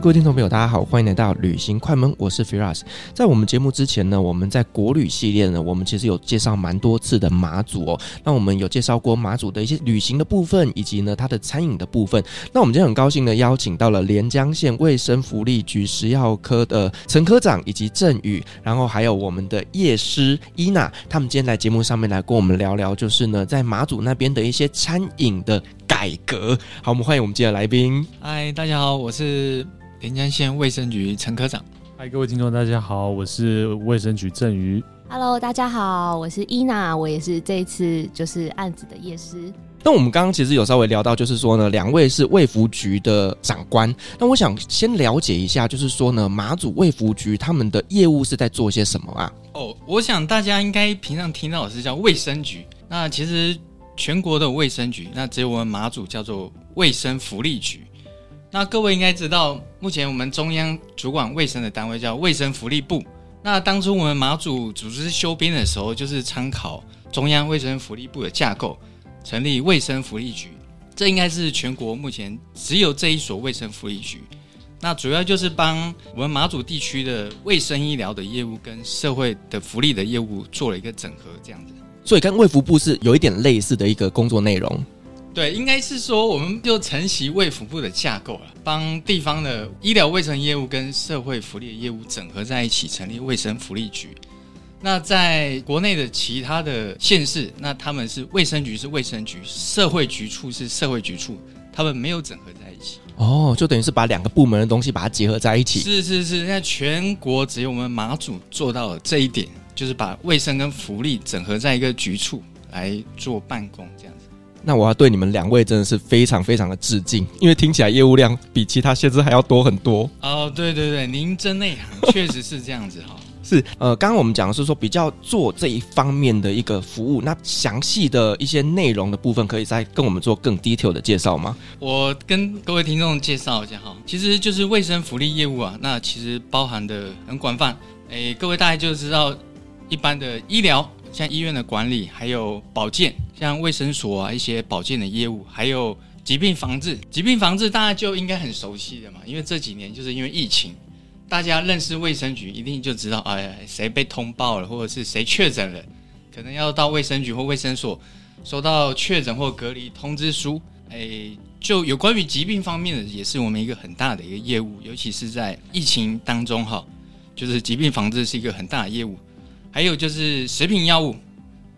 各位听众朋友，大家好，欢迎来到旅行快门，我是 Firas。在我们节目之前呢，我们在国旅系列呢，我们其实有介绍蛮多次的马祖哦。那我们有介绍过马祖的一些旅行的部分，以及呢它的餐饮的部分。那我们今天很高兴的邀请到了连江县卫生福利局食药科的陈科长以及郑宇，然后还有我们的叶师伊娜，他们今天来节目上面来跟我们聊聊，就是呢在马祖那边的一些餐饮的改革。好，我们欢迎我们今天的来宾。嗨，大家好，我是连江县卫生局陈科长。嗨，各位听众，大家好，我是卫生局郑瑜。Hello，大家好，我是伊娜，我也是这一次就是案子的夜师。那我们刚刚其实有稍微聊到，就是说呢，两位是卫福局的长官。那我想先了解一下，就是说呢，马祖卫福局他们的业务是在做些什么啊？哦，我想大家应该平常听到的是叫卫生局，那其实。全国的卫生局，那只有我们马祖叫做卫生福利局。那各位应该知道，目前我们中央主管卫生的单位叫卫生福利部。那当初我们马祖组织修编的时候，就是参考中央卫生福利部的架构，成立卫生福利局。这应该是全国目前只有这一所卫生福利局。那主要就是帮我们马祖地区的卫生医疗的业务跟社会的福利的业务做了一个整合，这样子。所以跟卫福部是有一点类似的一个工作内容，对，应该是说我们就承袭卫福部的架构了，帮地方的医疗卫生业务跟社会福利的业务整合在一起，成立卫生福利局。那在国内的其他的县市，那他们是卫生局是卫生局，社会局处是社会局处，他们没有整合在一起。哦，就等于是把两个部门的东西把它结合在一起。是是是，现在全国只有我们马祖做到了这一点。就是把卫生跟福利整合在一个局处来做办公，这样子。那我要对你们两位真的是非常非常的致敬，因为听起来业务量比其他县市还要多很多。哦，对对对，您真内行，确实是这样子哈。是，呃，刚刚我们讲的是说比较做这一方面的一个服务，那详细的一些内容的部分，可以再跟我们做更 detail 的介绍吗？我跟各位听众介绍一下哈，其实就是卫生福利业务啊，那其实包含的很广泛，诶，各位大概就知道。一般的医疗，像医院的管理，还有保健，像卫生所啊一些保健的业务，还有疾病防治。疾病防治大家就应该很熟悉的嘛，因为这几年就是因为疫情，大家认识卫生局，一定就知道哎谁被通报了，或者是谁确诊了，可能要到卫生局或卫生所收到确诊或隔离通知书。哎，就有关于疾病方面的，也是我们一个很大的一个业务，尤其是在疫情当中哈，就是疾病防治是一个很大的业务。还有就是食品药物，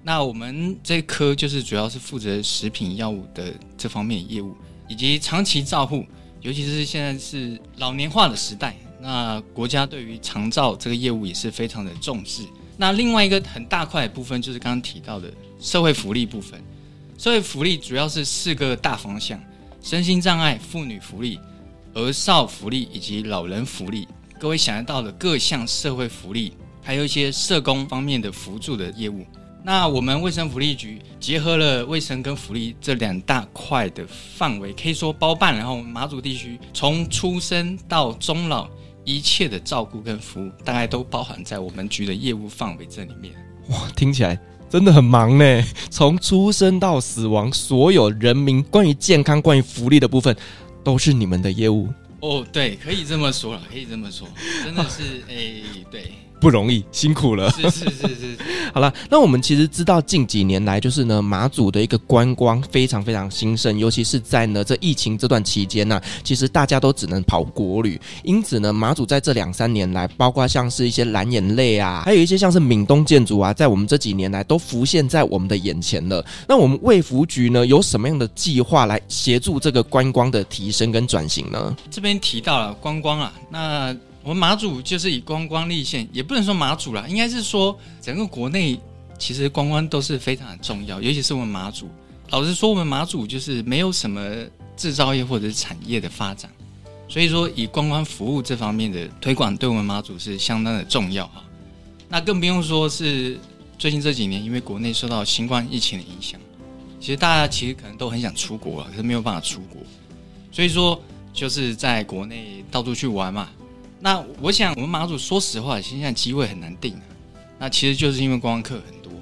那我们这科就是主要是负责食品药物的这方面业务，以及长期照护，尤其是现在是老年化的时代，那国家对于长照这个业务也是非常的重视。那另外一个很大块的部分就是刚刚提到的社会福利部分，社会福利主要是四个大方向：身心障碍、妇女福利、儿少福利以及老人福利。各位想得到的各项社会福利。还有一些社工方面的辅助的业务。那我们卫生福利局结合了卫生跟福利这两大块的范围，可以说包办。然后马祖地区从出生到终老一切的照顾跟服务，大概都包含在我们局的业务范围这里面。哇，听起来真的很忙呢。从出生到死亡，所有人民关于健康、关于福利的部分，都是你们的业务。哦，对，可以这么说了，可以这么说，真的是，哎，对。不容易，辛苦了。是是是是，好了，那我们其实知道近几年来，就是呢马祖的一个观光非常非常兴盛，尤其是在呢这疫情这段期间呢、啊，其实大家都只能跑国旅，因此呢马祖在这两三年来，包括像是一些蓝眼泪啊，还有一些像是闽东建筑啊，在我们这几年来都浮现在我们的眼前了。那我们卫福局呢有什么样的计划来协助这个观光的提升跟转型呢？这边提到了观光啊，那。我们马祖就是以观光立县，也不能说马祖啦，应该是说整个国内其实观光都是非常的重要，尤其是我们马祖。老实说，我们马祖就是没有什么制造业或者是产业的发展，所以说以观光服务这方面的推广，对我们马祖是相当的重要哈。那更不用说是最近这几年，因为国内受到新冠疫情的影响，其实大家其实可能都很想出国了，可是没有办法出国，所以说就是在国内到处去玩嘛。那我想，我们马祖说实话，现在机位很难定啊。那其实就是因为观光客很多，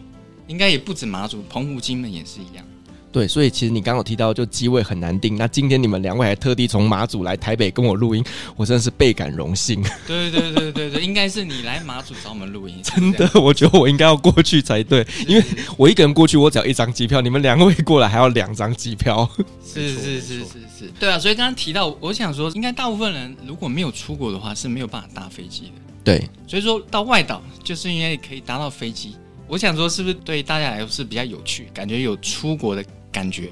应该也不止马祖，澎湖、金门也是一样。对，所以其实你刚刚有提到，就机位很难定。那今天你们两位还特地从马祖来台北跟我录音，我真的是倍感荣幸。对对对对对，应该是你来马祖找我们录音。真的，我觉得我应该要过去才对，因为我一个人过去，我只要一张机票，你们两位过来还要两张机票。是是是是是，是，对啊。所以刚刚提到，我想说，应该大部分人如果没有出国的话，是没有办法搭飞机的。对，所以说到外岛，就是因为可以搭到飞机。我想说，是不是对大家来说是比较有趣，感觉有出国的感觉？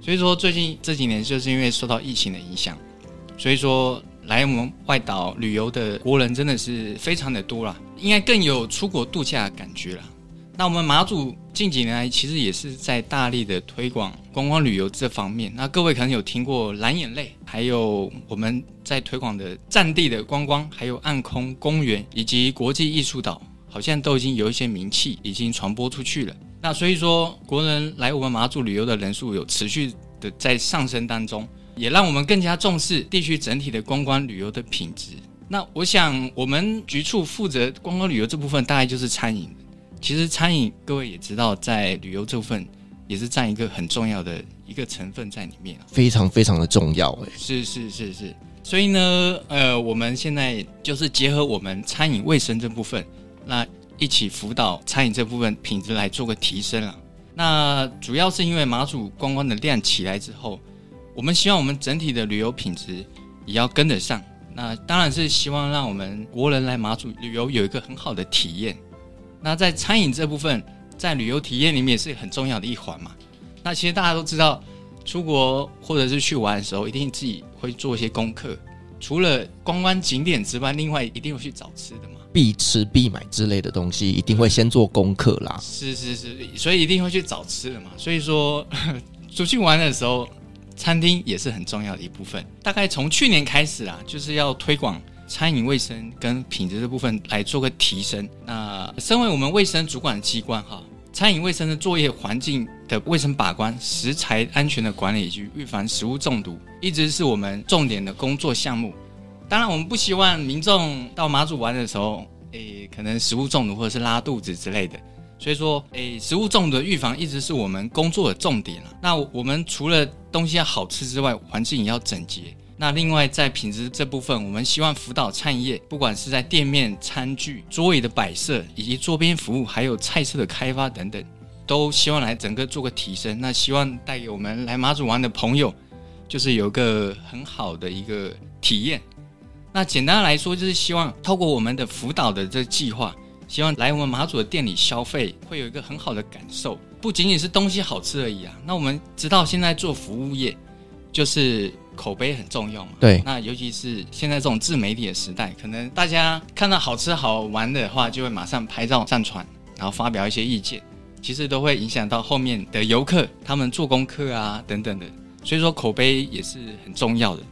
所以说，最近这几年就是因为受到疫情的影响，所以说来我们外岛旅游的国人真的是非常的多了，应该更有出国度假的感觉了。那我们马祖近几年来其实也是在大力的推广观光旅游这方面。那各位可能有听过蓝眼泪，还有我们在推广的战地的观光，还有暗空公园以及国际艺术岛。好像都已经有一些名气，已经传播出去了。那所以说，国人来我们马祖旅游的人数有持续的在上升当中，也让我们更加重视地区整体的观光旅游的品质。那我想，我们局处负责观光旅游这部分，大概就是餐饮。其实餐饮，各位也知道，在旅游这部分也是占一个很重要的一个成分在里面，非常非常的重要。哎，是是是是。所以呢，呃，我们现在就是结合我们餐饮卫生这部分。那一起辅导餐饮这部分品质来做个提升啊。那主要是因为马祖观光的量起来之后，我们希望我们整体的旅游品质也要跟得上。那当然是希望让我们国人来马祖旅游有一个很好的体验。那在餐饮这部分，在旅游体验里面也是很重要的一环嘛。那其实大家都知道，出国或者是去玩的时候，一定自己会做一些功课。除了观光景点之外，另外一定会去找吃的嘛。必吃必买之类的东西，一定会先做功课啦。是是是，所以一定会去找吃的嘛。所以说，出去玩的时候，餐厅也是很重要的一部分。大概从去年开始啊，就是要推广餐饮卫生跟品质的部分来做个提升。那身为我们卫生主管机关哈，餐饮卫生的作业环境的卫生把关、食材安全的管理以及预防食物中毒，一直是我们重点的工作项目。当然，我们不希望民众到马祖玩的时候，诶，可能食物中毒或者是拉肚子之类的。所以说，诶，食物中毒的预防一直是我们工作的重点了。那我们除了东西要好吃之外，环境也要整洁。那另外，在品质这部分，我们希望辅导餐业，不管是在店面、餐具、桌椅的摆设，以及桌边服务，还有菜色的开发等等，都希望来整个做个提升。那希望带给我们来马祖玩的朋友，就是有个很好的一个体验。那简单来说，就是希望透过我们的辅导的这个计划，希望来我们马祖的店里消费会有一个很好的感受，不仅仅是东西好吃而已啊。那我们知道现在做服务业，就是口碑很重要嘛。对。那尤其是现在这种自媒体的时代，可能大家看到好吃好玩的话，就会马上拍照上传，然后发表一些意见，其实都会影响到后面的游客，他们做功课啊等等的。所以说口碑也是很重要的。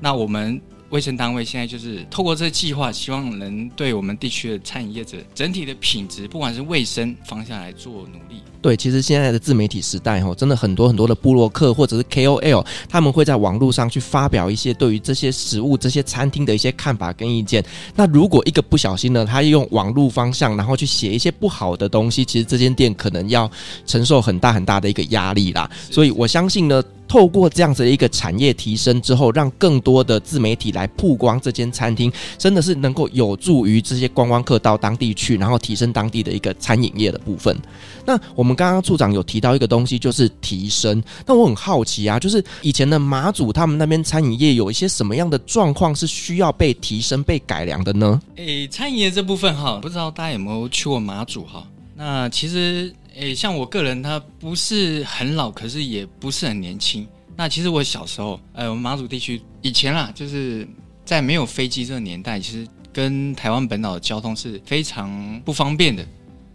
那我们。卫生单位现在就是透过这个计划，希望能对我们地区的餐饮业者整体的品质，不管是卫生方向来做努力。对，其实现在的自媒体时代，吼，真的很多很多的部落客或者是 KOL，他们会在网络上去发表一些对于这些食物、这些餐厅的一些看法跟意见。那如果一个不小心呢，他用网络方向，然后去写一些不好的东西，其实这间店可能要承受很大很大的一个压力啦。所以我相信呢。透过这样子的一个产业提升之后，让更多的自媒体来曝光这间餐厅，真的是能够有助于这些观光客到当地去，然后提升当地的一个餐饮业的部分。那我们刚刚处长有提到一个东西，就是提升。那我很好奇啊，就是以前的马祖他们那边餐饮业有一些什么样的状况是需要被提升、被改良的呢？诶，餐饮业这部分哈，不知道大家有没有去过马祖哈？那其实。诶，像我个人，他不是很老，可是也不是很年轻。那其实我小时候，呃，我们马祖地区以前啦，就是在没有飞机这个年代，其实跟台湾本岛的交通是非常不方便的。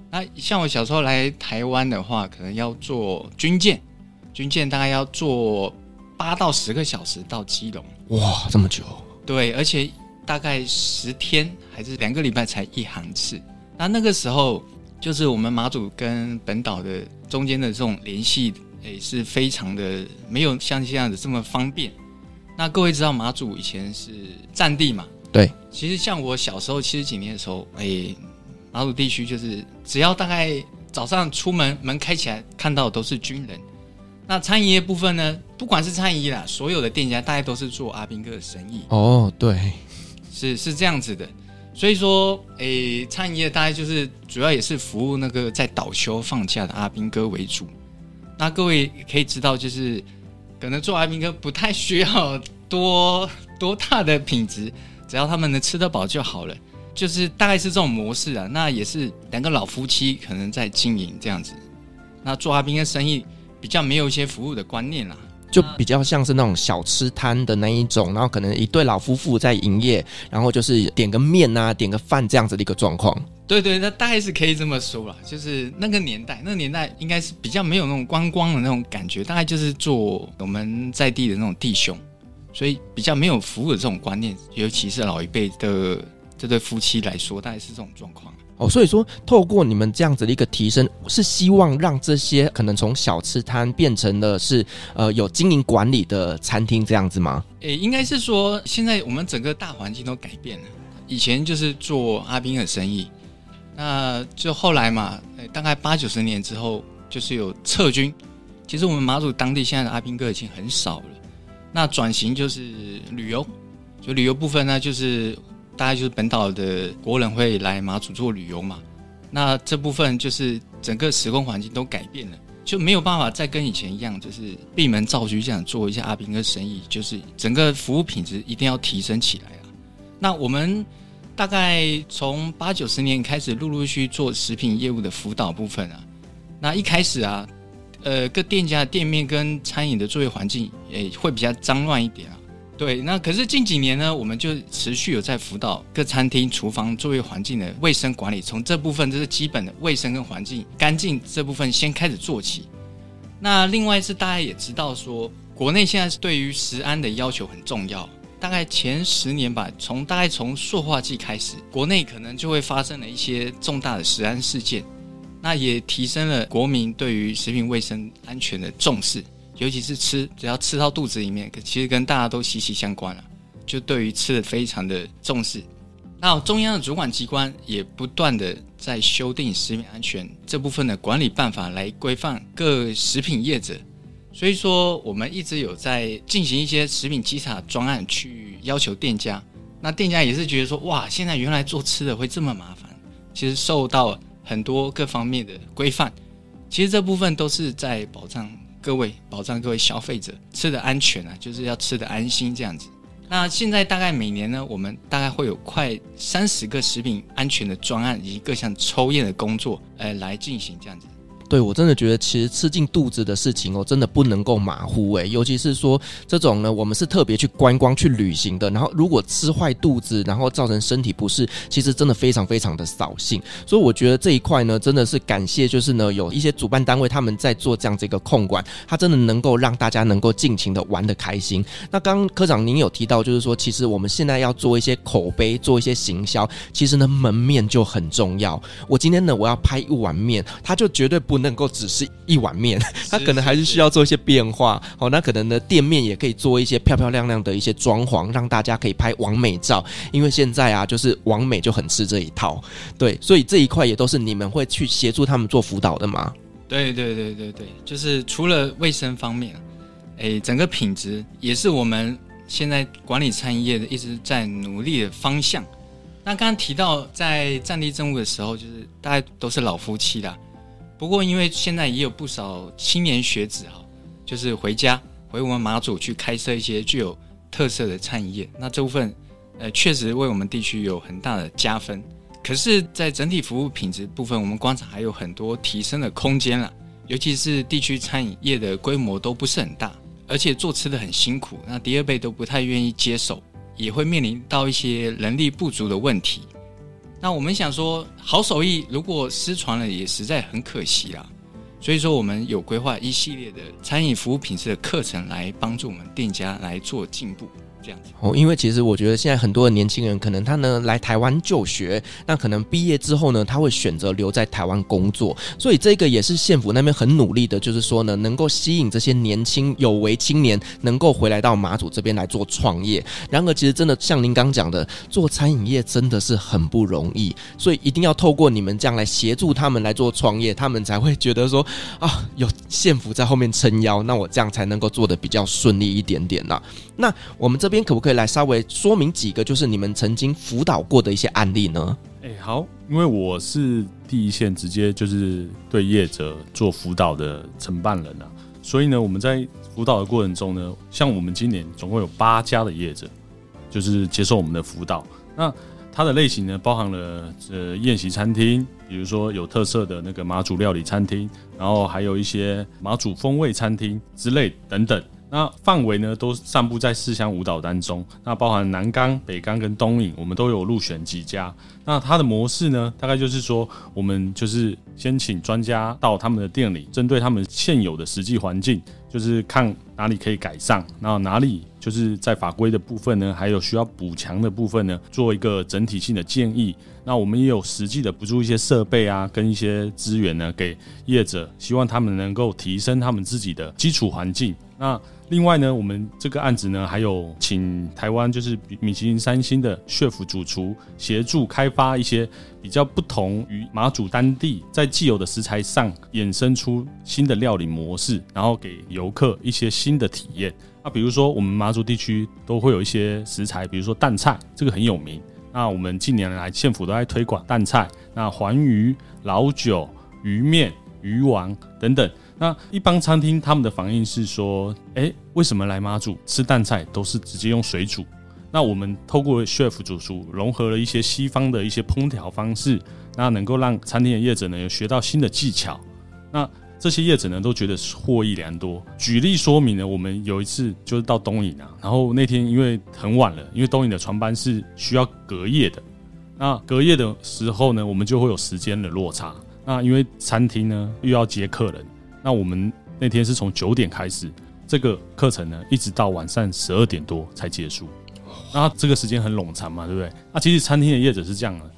那像我小时候来台湾的话，可能要坐军舰，军舰大概要坐八到十个小时到基隆。哇，这么久？对，而且大概十天还是两个礼拜才一航次。那那个时候。就是我们马祖跟本岛的中间的这种联系，诶，是非常的没有像这样子这么方便。那各位知道马祖以前是战地嘛？对。其实像我小时候七十几年的时候，诶，马祖地区就是只要大概早上出门门开起来，看到的都是军人。那餐饮业部分呢，不管是餐饮业啦，所有的店家大概都是做阿兵哥的生意。哦，对，是是这样子的。所以说，哎、欸，餐饮业大概就是主要也是服务那个在倒休放假的阿兵哥为主。那各位可以知道，就是可能做阿兵哥不太需要多多大的品质，只要他们能吃得饱就好了。就是大概是这种模式啊。那也是两个老夫妻可能在经营这样子。那做阿兵哥生意比较没有一些服务的观念啦。就比较像是那种小吃摊的那一种，然后可能一对老夫妇在营业，然后就是点个面啊，点个饭这样子的一个状况。对对，那大概是可以这么说了。就是那个年代，那个年代应该是比较没有那种观光的那种感觉，大概就是做我们在地的那种弟兄，所以比较没有服务的这种观念，尤其是老一辈的这对夫妻来说，大概是这种状况。哦，所以说透过你们这样子的一个提升，是希望让这些可能从小吃摊变成了是呃有经营管理的餐厅这样子吗？诶、应该是说现在我们整个大环境都改变了，以前就是做阿兵的生意，那就后来嘛，欸、大概八九十年之后就是有撤军，其实我们马祖当地现在的阿兵哥已经很少了，那转型就是旅游，就旅游部分呢就是。大概就是本岛的国人会来马祖做旅游嘛，那这部分就是整个时空环境都改变了，就没有办法再跟以前一样，就是闭门造车这样做一下阿兵哥生意，就是整个服务品质一定要提升起来啊。那我们大概从八九十年开始陆陆续续做食品业务的辅导部分啊，那一开始啊，呃，各店家店面跟餐饮的作业环境也会比较脏乱一点啊。对，那可是近几年呢，我们就持续有在辅导各餐厅厨房作业环境的卫生管理，从这部分这是基本的卫生跟环境干净这部分先开始做起。那另外是大家也知道说，国内现在是对于食安的要求很重要。大概前十年吧，从大概从塑化剂开始，国内可能就会发生了一些重大的食安事件，那也提升了国民对于食品卫生安全的重视。尤其是吃，只要吃到肚子里面，其实跟大家都息息相关了。就对于吃的非常的重视。那中央的主管机关也不断的在修订食品安全这部分的管理办法，来规范各食品业者。所以说，我们一直有在进行一些食品稽查专案，去要求店家。那店家也是觉得说，哇，现在原来做吃的会这么麻烦。其实受到很多各方面的规范，其实这部分都是在保障。各位，保障各位消费者吃的安全啊，就是要吃的安心这样子。那现在大概每年呢，我们大概会有快三十个食品安全的专案以及各项抽验的工作，呃，来进行这样子。对，我真的觉得其实吃进肚子的事情哦，真的不能够马虎诶，尤其是说这种呢，我们是特别去观光去旅行的，然后如果吃坏肚子，然后造成身体不适，其实真的非常非常的扫兴。所以我觉得这一块呢，真的是感谢，就是呢有一些主办单位他们在做这样子一个控管，他真的能够让大家能够尽情的玩得开心。那刚科长您有提到，就是说其实我们现在要做一些口碑，做一些行销，其实呢门面就很重要。我今天呢我要拍一碗面，它就绝对不能够只是一碗面，它可能还是需要做一些变化。好，那可能呢店面也可以做一些漂漂亮亮的一些装潢，让大家可以拍完美照。因为现在啊，就是完美就很吃这一套，对，所以这一块也都是你们会去协助他们做辅导的吗？对对对对对，就是除了卫生方面，诶，整个品质也是我们现在管理餐饮业的一直在努力的方向。那刚刚提到在战地政务的时候，就是大家都是老夫妻啦。不过因为现在也有不少青年学子哈，就是回家回我们马祖去开设一些具有特色的餐饮业，那这部分呃确实为我们地区有很大的加分。可是，在整体服务品质部分，我们观察还有很多提升的空间了。尤其是地区餐饮业的规模都不是很大，而且做吃的很辛苦，那第二辈都不太愿意接手，也会面临到一些人力不足的问题。那我们想说，好手艺如果失传了，也实在很可惜啦。所以说，我们有规划一系列的餐饮服务品质的课程，来帮助我们店家来做进步。这样子哦，因为其实我觉得现在很多的年轻人，可能他呢来台湾就学，那可能毕业之后呢，他会选择留在台湾工作，所以这个也是县府那边很努力的，就是说呢，能够吸引这些年轻有为青年，能够回来到马祖这边来做创业。然而，其实真的像您刚讲的，做餐饮业真的是很不容易，所以一定要透过你们这样来协助他们来做创业，他们才会觉得说啊，有县府在后面撑腰，那我这样才能够做得比较顺利一点点呐。那我们这。边可不可以来稍微说明几个，就是你们曾经辅导过的一些案例呢？哎，好，因为我是第一线直接就是对业者做辅导的承办人啊，所以呢，我们在辅导的过程中呢，像我们今年总共有八家的业者，就是接受我们的辅导。那它的类型呢，包含了呃宴席餐厅，比如说有特色的那个马祖料理餐厅，然后还有一些马祖风味餐厅之类等等。那范围呢，都散布在四乡五岛当中。那包含南港、北港跟东引，我们都有入选几家。那它的模式呢，大概就是说，我们就是先请专家到他们的店里，针对他们现有的实际环境，就是看哪里可以改善，然后哪里就是在法规的部分呢，还有需要补强的部分呢，做一个整体性的建议。那我们也有实际的补助一些设备啊，跟一些资源呢，给业者，希望他们能够提升他们自己的基础环境。那另外呢，我们这个案子呢，还有请台湾就是米其林三星的 chef 主厨协助开发一些比较不同于马祖当地在既有的食材上衍生出新的料理模式，然后给游客一些新的体验。那比如说我们马祖地区都会有一些食材，比如说淡菜，这个很有名。那我们近年来县府都在推广淡菜，那环鱼、老酒、鱼面、鱼丸等等。那一般餐厅他们的反应是说，诶，为什么来妈祖吃淡菜都是直接用水煮？那我们透过 chef 主厨融合了一些西方的一些烹调方式，那能够让餐厅的业者呢有学到新的技巧。那这些业者呢都觉得获益良多。举例说明呢，我们有一次就是到东影啊，然后那天因为很晚了，因为东影的船班是需要隔夜的。那隔夜的时候呢，我们就会有时间的落差。那因为餐厅呢又要接客人。那我们那天是从九点开始，这个课程呢，一直到晚上十二点多才结束。那这个时间很冗长嘛，对不对？那其实餐厅的业者是这样的，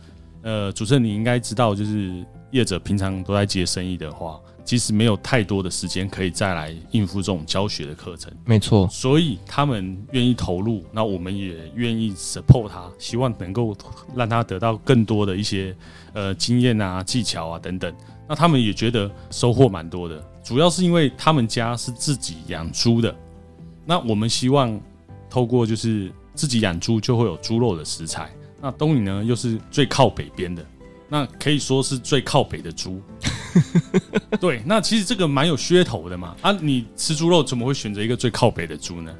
呃，主持人你应该知道，就是业者平常都在接生意的话，其实没有太多的时间可以再来应付这种教学的课程。没错，所以他们愿意投入，那我们也愿意 support 他，希望能够让他得到更多的一些呃经验啊、技巧啊等等。那他们也觉得收获蛮多的。主要是因为他们家是自己养猪的，那我们希望透过就是自己养猪就会有猪肉的食材。那东宇呢又是最靠北边的，那可以说是最靠北的猪。对，那其实这个蛮有噱头的嘛。啊，你吃猪肉怎么会选择一个最靠北的猪呢？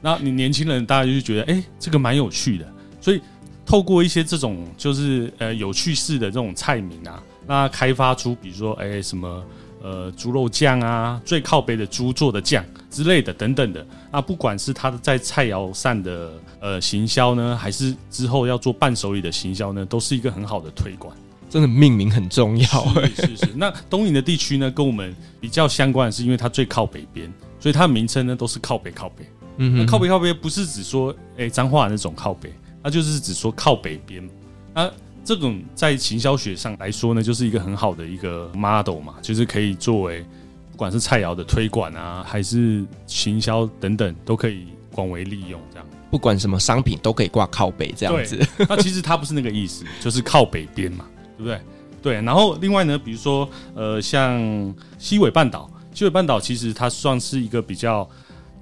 那你年轻人大家就觉得，哎，这个蛮有趣的。所以透过一些这种就是呃有趣式的这种菜名啊，那开发出比如说哎什么。呃猪肉酱啊，最靠北的猪做的酱之类的等等的。那不管是他在菜肴上的呃行销呢，还是之后要做伴手礼的行销呢，都是一个很好的推广。真的命名很重要，是是是。那东营的地区呢，跟我们比较相关的是，因为它最靠北边，所以它的名称呢都是靠北靠北。嗯靠北靠北不是指说诶彰化那种靠北，它就是指说靠北边。那这种在行销学上来说呢，就是一个很好的一个 model 嘛，就是可以作为不管是菜肴的推广啊，还是行销等等，都可以广为利用。这样，不管什么商品都可以挂靠北这样子。那其实它不是那个意思，就是靠北边嘛。对不对？对，然后另外呢，比如说，呃，像西尾半岛，西尾半岛其实它算是一个比较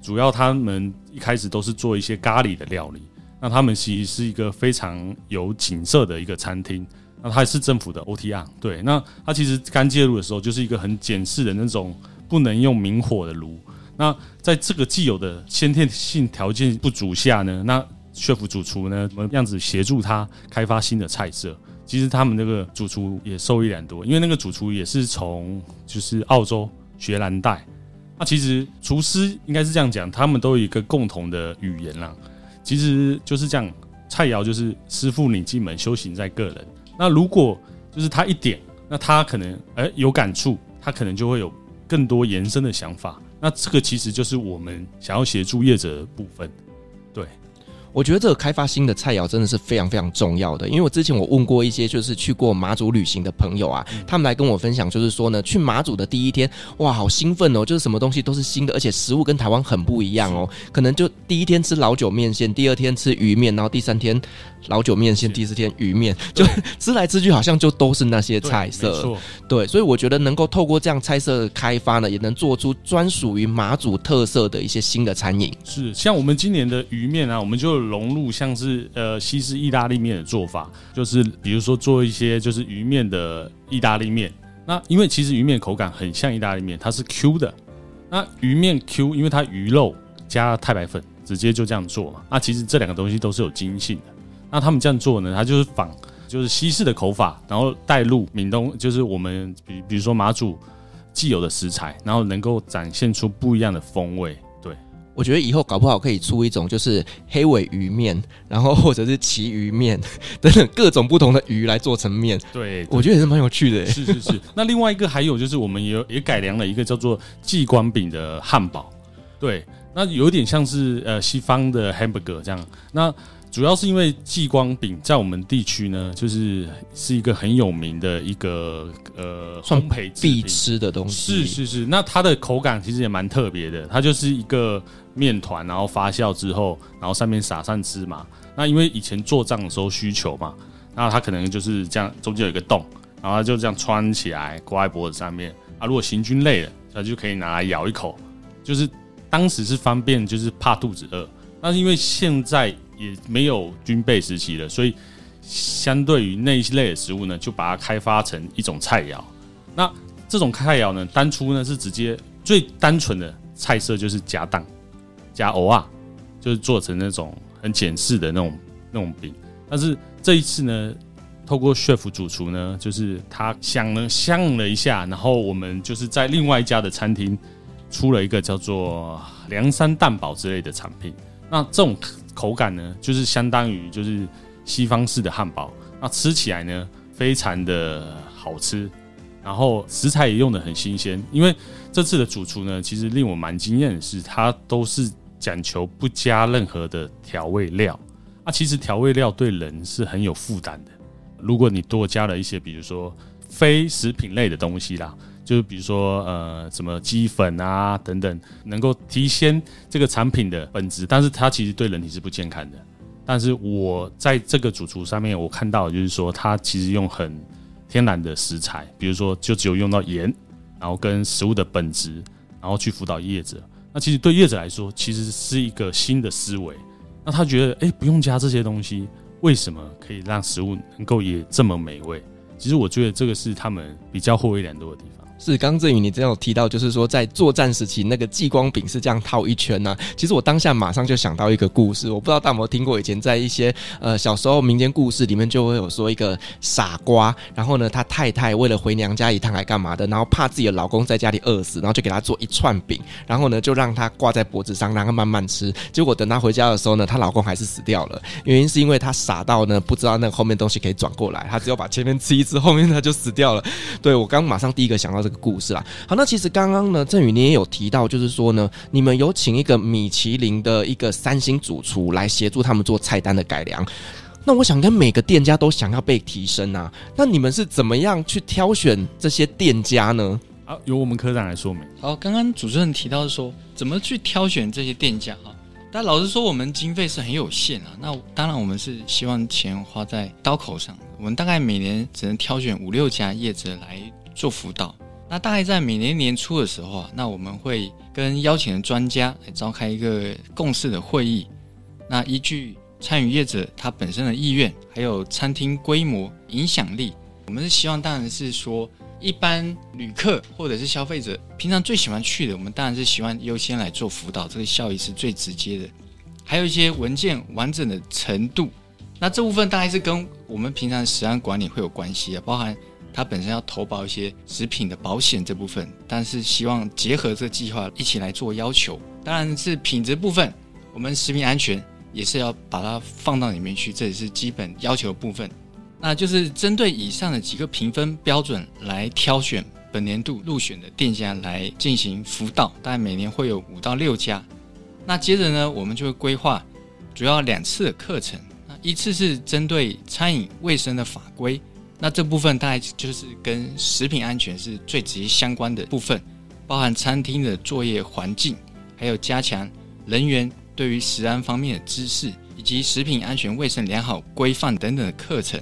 主要，他们一开始都是做一些咖喱的料理。那他们其实是一个非常有景色的一个餐厅。那它是政府的 OTR，对。那它其实刚介入的时候，就是一个很简式的那种不能用明火的炉。那在这个既有的先天性条件不足下呢，那 chef 主厨呢，怎么样子协助他开发新的菜色？其实他们那个主厨也受益良多，因为那个主厨也是从就是澳洲学蓝带。那其实厨师应该是这样讲，他们都有一个共同的语言啦。其实就是这样，菜肴就是师傅领进门，修行在个人。那如果就是他一点，那他可能哎有感触，他可能就会有更多延伸的想法。那这个其实就是我们想要协助业者的部分，我觉得这个开发新的菜肴真的是非常非常重要的，因为我之前我问过一些就是去过马祖旅行的朋友啊，他们来跟我分享，就是说呢，去马祖的第一天，哇，好兴奋哦，就是什么东西都是新的，而且食物跟台湾很不一样哦，可能就第一天吃老酒面线，第二天吃鱼面，然后第三天老酒面线，第四天鱼面，就吃来吃去好像就都是那些菜色，对，对，所以我觉得能够透过这样菜色的开发呢，也能做出专属于马祖特色的一些新的餐饮。是，像我们今年的鱼面啊，我们就。融入像是呃西式意大利面的做法，就是比如说做一些就是鱼面的意大利面。那因为其实鱼面口感很像意大利面，它是 Q 的。那鱼面 Q，因为它鱼肉加太白粉，直接就这样做嘛。那其实这两个东西都是有筋性的。那他们这样做呢，它就是仿就是西式的口法，然后带入闽东，就是我们比比如说马祖既有的食材，然后能够展现出不一样的风味。我觉得以后搞不好可以出一种，就是黑尾鱼面，然后或者是旗鱼面 等等各种不同的鱼来做成面。对，我觉得也是蛮有趣的。是是是。那另外一个还有就是，我们也也改良了一个叫做季光饼的汉堡。对，那有点像是呃西方的 hamburger 这样。那主要是因为继光饼在我们地区呢，就是是一个很有名的一个呃烘焙必吃的东西。是是是，那它的口感其实也蛮特别的，它就是一个面团，然后发酵之后，然后上面撒上芝麻。那因为以前做账的时候需求嘛，那它可能就是这样，中间有一个洞，然后它就这样穿起来挂在脖子上面。啊，如果行军累了，它就可以拿来咬一口，就是当时是方便，就是怕肚子饿。但是因为现在。也没有军备时期了，所以相对于那一类的食物呢，就把它开发成一种菜肴。那这种菜肴呢，当初呢是直接最单纯的菜色就是加蛋加蚵仔，就是做成那种很简式的那种那种饼。但是这一次呢，透过 chef 主厨呢，就是他想了想了一下，然后我们就是在另外一家的餐厅出了一个叫做凉山蛋堡之类的产品。那这种。口感呢，就是相当于就是西方式的汉堡，那吃起来呢非常的好吃，然后食材也用的很新鲜。因为这次的主厨呢，其实令我蛮惊艳的是，他都是讲求不加任何的调味料。啊，其实调味料对人是很有负担的。如果你多加了一些，比如说非食品类的东西啦。就是比如说，呃，什么鸡粉啊等等，能够提鲜这个产品的本质，但是它其实对人体是不健康的。但是我在这个主厨上面，我看到就是说，它其实用很天然的食材，比如说就只有用到盐，然后跟食物的本质，然后去辅导业者。那其实对业者来说，其实是一个新的思维。那他觉得，哎，不用加这些东西，为什么可以让食物能够也这么美味？其实我觉得这个是他们比较获益良多的地方。是，刚正宇你这样有提到，就是说在作战时期那个激光饼是这样套一圈呢、其实我当下马上就想到一个故事，我不知道大家有没有听过，以前在一些呃小时候民间故事里面就会有说一个傻瓜，然后呢他太太为了回娘家一趟还干嘛的，然后怕自己的老公在家里饿死，然后就给他做一串饼，然后呢就让他挂在脖子上，让他慢慢吃。结果等他回家的时候呢，她老公还是死掉了，原因是因为他傻到呢不知道那个后面东西可以转过来，他只有把前面吃一次，后面他就死掉了。对，我刚马上第一个想到这个故事啦。好，那其实刚刚呢，振宇你也有提到，就是说呢，你们有请一个米其林的一个三星主厨来协助他们做菜单的改良。那我想跟每个店家都想要被提升啊，那你们是怎么样去挑选这些店家呢？好，由我们科长来说明。好，刚刚主持人提到说，怎么去挑选这些店家啊？但老实说，我们经费是很有限啊。那当然，我们是希望钱花在刀口上。我们大概每年只能挑选五六家业者来做辅导。那大概在每年年初的时候啊，那我们会跟邀请的专家来召开一个共识的会议。那依据参与业者他本身的意愿，还有餐厅规模、影响力，我们是希望当然是说，一般旅客或者是消费者平常最喜欢去的，我们当然是希望优先来做辅导，这个效益是最直接的。还有一些文件完整的程度，那这部分大概是跟我们平常的食安管理会有关系啊，包含。他本身要投保一些食品的保险这部分，但是希望结合这计划一起来做要求。当然是品质部分，我们食品安全也是要把它放到里面去，这也是基本要求的部分。那就是针对以上的几个评分标准来挑选本年度入选的店家来进行辅导，大概每年会有五到六家。那接着呢，我们就会规划主要两次的课程，那一次是针对餐饮卫生的法规。那这部分大概就是跟食品安全是最直接相关的部分，包含餐厅的作业环境，还有加强人员对于食安方面的知识，以及食品安全卫生良好规范等等的课程。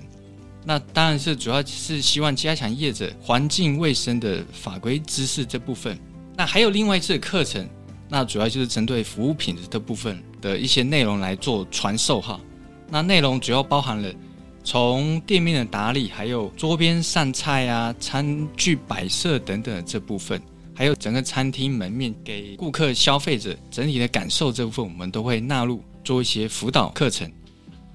那当然是主要是希望加强业者环境卫生的法规知识这部分。那还有另外一次的课程，那主要就是针对服务品质的部分的一些内容来做传授哈。那内容主要包含了。从店面的打理，还有桌边上菜啊、餐具摆设等等这部分，还有整个餐厅门面给顾客消费者整体的感受这部分，我们都会纳入做一些辅导课程。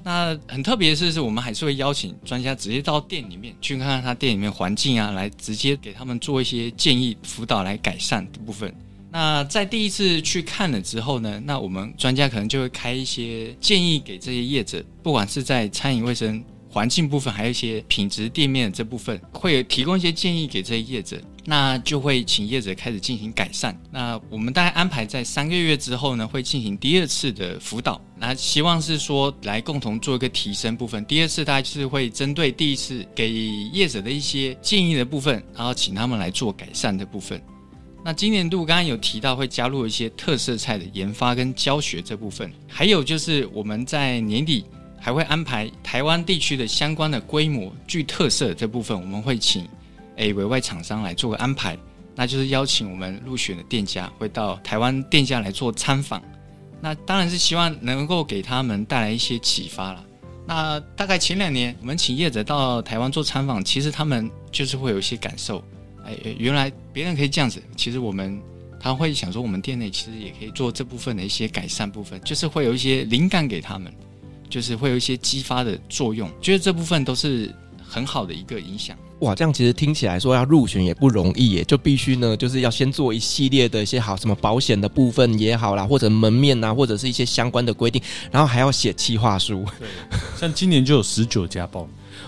那很特别的是，是我们还是会邀请专家直接到店里面去看看他店里面环境啊，来直接给他们做一些建议辅导来改善的部分。那在第一次去看了之后呢，那我们专家可能就会开一些建议给这些业者，不管是在餐饮卫生。环境部分还有一些品质店面的这部分，会提供一些建议给这些业者，那就会请业者开始进行改善。那我们大概安排在三个月之后呢，会进行第二次的辅导，那希望是说来共同做一个提升部分。第二次大概是会针对第一次给业者的一些建议的部分，然后请他们来做改善的部分。那今年度刚刚有提到会加入一些特色菜的研发跟教学这部分，还有就是我们在年底。还会安排台湾地区的相关的规模具特色这部分，我们会请诶委外厂商来做个安排，那就是邀请我们入选的店家会到台湾店家来做参访，那当然是希望能够给他们带来一些启发了。那大概前两年我们请业者到台湾做参访，其实他们就是会有一些感受，哎，原来别人可以这样子，其实我们他会想说我们店内其实也可以做这部分的一些改善部分，就是会有一些灵感给他们。就是会有一些激发的作用，觉得这部分都是很好的一个影响。哇，这样其实听起来说要入选也不容易耶，就必须呢，就是要先做一系列的一些好什么保险的部分也好啦，或者门面啊，或者是一些相关的规定，然后还要写企划书。对，像今年就有十九家报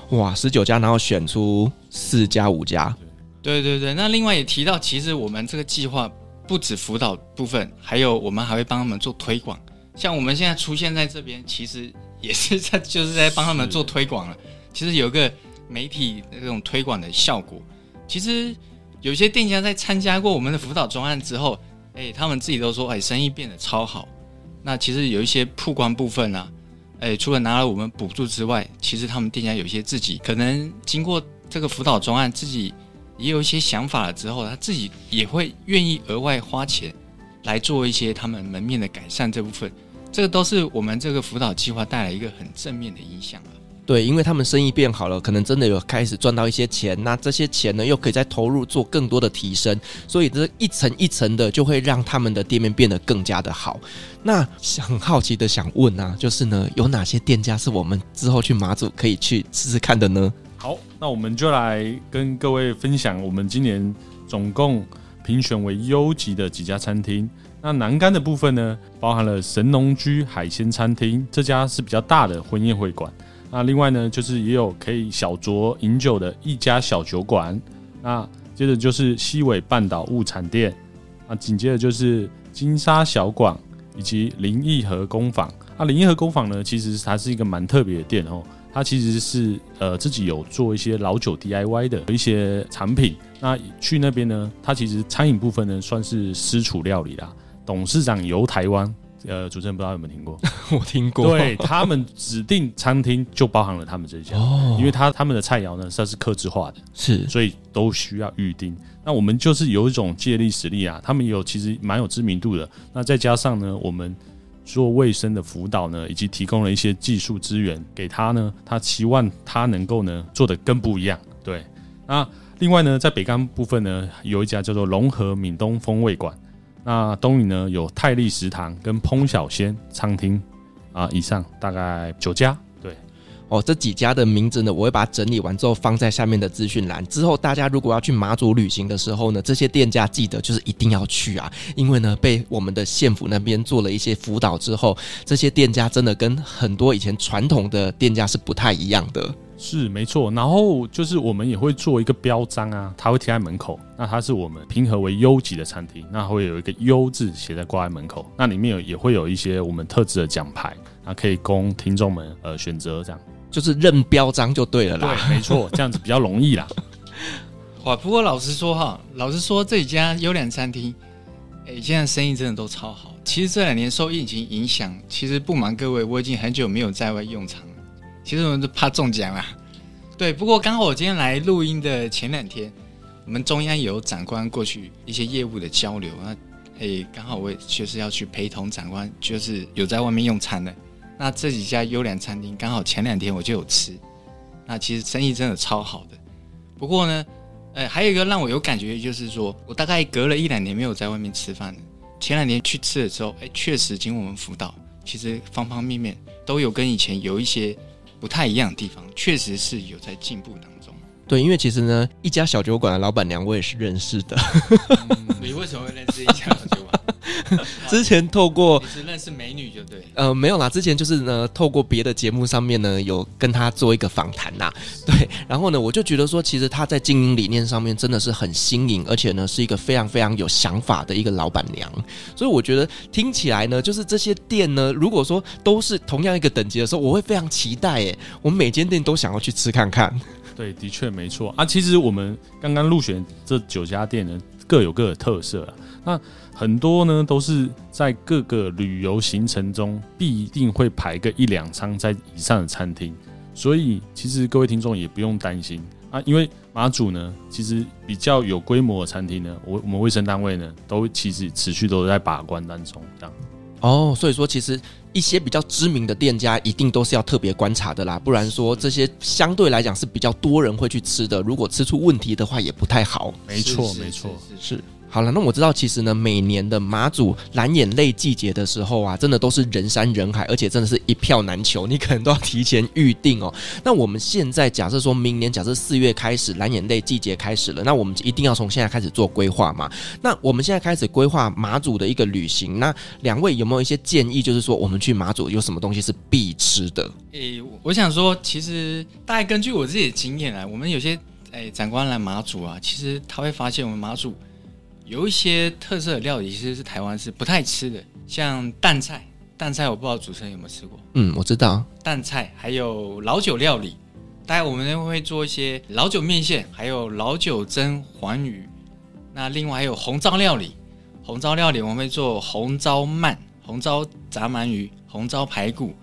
名，哇，十九家，然后选出四家五家。对对对，那另外也提到，其实我们这个计划不止辅导部分，还有我们还会帮他们做推广。像我们现在出现在这边，其实。也是在就是在帮他们做推广了。其实有一个媒体那种推广的效果。其实有些店家在参加过我们的辅导专案之后，哎，他们自己都说，哎，生意变得超好。那其实有一些曝光部分啊，哎，除了拿了我们补助之外，其实他们店家有些自己可能经过这个辅导专案，自己也有一些想法了之后，他自己也会愿意额外花钱来做一些他们门面的改善这部分。这个都是我们这个辅导计划带来一个很正面的影响。对，因为他们生意变好了，可能真的有开始赚到一些钱，那这些钱呢，又可以再投入做更多的提升，所以这一层一层的就会让他们的店面变得更加的好。那很好奇的想问啊，就是呢，有哪些店家是我们之后去马祖可以去试试看的呢？好，那我们就来跟各位分享，我们今年总共评选为优级的几家餐厅。那南竿的部分呢，包含了神农居海鲜餐厅，这家是比较大的婚宴会馆。那另外呢，就是也有可以小酌饮酒的一家小酒馆。那接着就是西尾半岛物产店，啊，紧接着就是金沙小馆以及林义和工坊。那林义和工坊呢，其实它是一个蛮特别的店哦，它其实是呃自己有做一些老酒 DIY 的一些产品。那去那边呢，它其实餐饮部分呢，算是私厨料理啦。董事长游台湾，呃，主持人不知道有没有听过？我听过。对，他们指定餐厅就包含了他们这家，哦，因为他他们的菜肴呢，它是克制化的，是，所以都需要预定。那我们就是有一种借力使力啊，他们有其实蛮有知名度的。那再加上呢，我们做卫生的辅导呢，以及提供了一些技术资源给他呢，他期望他能够呢做的更不一样。对，那另外呢，在北干部分呢，有一家叫做隆和闽东风味馆。那东宇呢，有泰利食堂跟烹小鲜餐厅啊，以上大概九家。对，哦，这几家的名字呢，我会把它整理完之后放在下面的资讯栏。之后大家如果要去马祖旅行的时候呢，这些店家记得就是一定要去啊，因为呢被我们的县府那边做了一些辅导之后，这些店家真的跟很多以前传统的店家是不太一样的。是没错，然后就是我们也会做一个标章啊，它会贴在门口。那它是我们平和为优级的餐厅，那会有一个“优”字写在挂在门口。那里面有也会有一些我们特制的奖牌，那可以供听众们呃选择，这样就是认标章就对了啦。对，没错，这样子比较容易啦。哇，不过老实说哈，老实说这几家优良餐厅，哎，现在生意真的都超好。其实这两年受疫情影响，其实不瞒各位，我已经很久没有在外用餐。其实我们是怕中奖啦，对。不过刚好我今天来录音的前两天，我们中央有长官过去一些业务的交流，那诶，刚好我也就是要去陪同长官，就是有在外面用餐的。那这几家优良餐厅，刚好前两天我就有吃，那其实生意真的超好的。不过呢，呃，还有一个让我有感觉，就是说我大概隔了一两年没有在外面吃饭了。前两年去吃的时候，哎，确实经我们辅导，其实方方面面都有跟以前有一些。不太一样的地方，确实是有在进步当中。对，因为其实呢，一家小酒馆的老板娘我也是认识的。嗯、你为什么会认识一家小酒馆？之前透过只认识美女就对，呃，没有啦，之前就是呢，透过别的节目上面呢，有跟他做一个访谈呐，对，然后呢，我就觉得说，其实他在经营理念上面真的是很新颖，而且呢，是一个非常非常有想法的一个老板娘，所以我觉得听起来呢，就是这些店呢，如果说都是同样一个等级的时候，我会非常期待，诶，我们每间店都想要去吃看看。对，的确没错。啊，其实我们刚刚入选这九家店呢，各有各的特色啊，那。很多呢都是在各个旅游行程中必定会排个一两餐在以上的餐厅，所以其实各位听众也不用担心啊，因为马祖呢其实比较有规模的餐厅呢，我我们卫生单位呢都其实持续都在把关当中，这样。哦，所以说其实一些比较知名的店家一定都是要特别观察的啦，不然说这些相对来讲是比较多人会去吃的，如果吃出问题的话也不太好。没错，没错，是。好了，那我知道，其实呢，每年的马祖蓝眼泪季节的时候啊，真的都是人山人海，而且真的是一票难求，你可能都要提前预定哦。那我们现在假设说明年，假设四月开始蓝眼泪季节开始了，那我们一定要从现在开始做规划嘛。那我们现在开始规划马祖的一个旅行，那两位有没有一些建议？就是说，我们去马祖有什么东西是必吃的？诶、我想说，其实大概根据我自己的经验啊，我们有些诶、长官来马祖啊，其实他会发现我们马祖。有一些特色的料理，其实是台湾是不太吃的，像淡菜。淡菜我不知道主持人有没有吃过。嗯，我知道淡菜，还有老酒料理。大概我们会做一些老酒面线，还有老酒蒸黄鱼。那另外还有红糟料理，红糟料理我们会做红糟鳗、红糟炸鳗鱼、红糟排骨，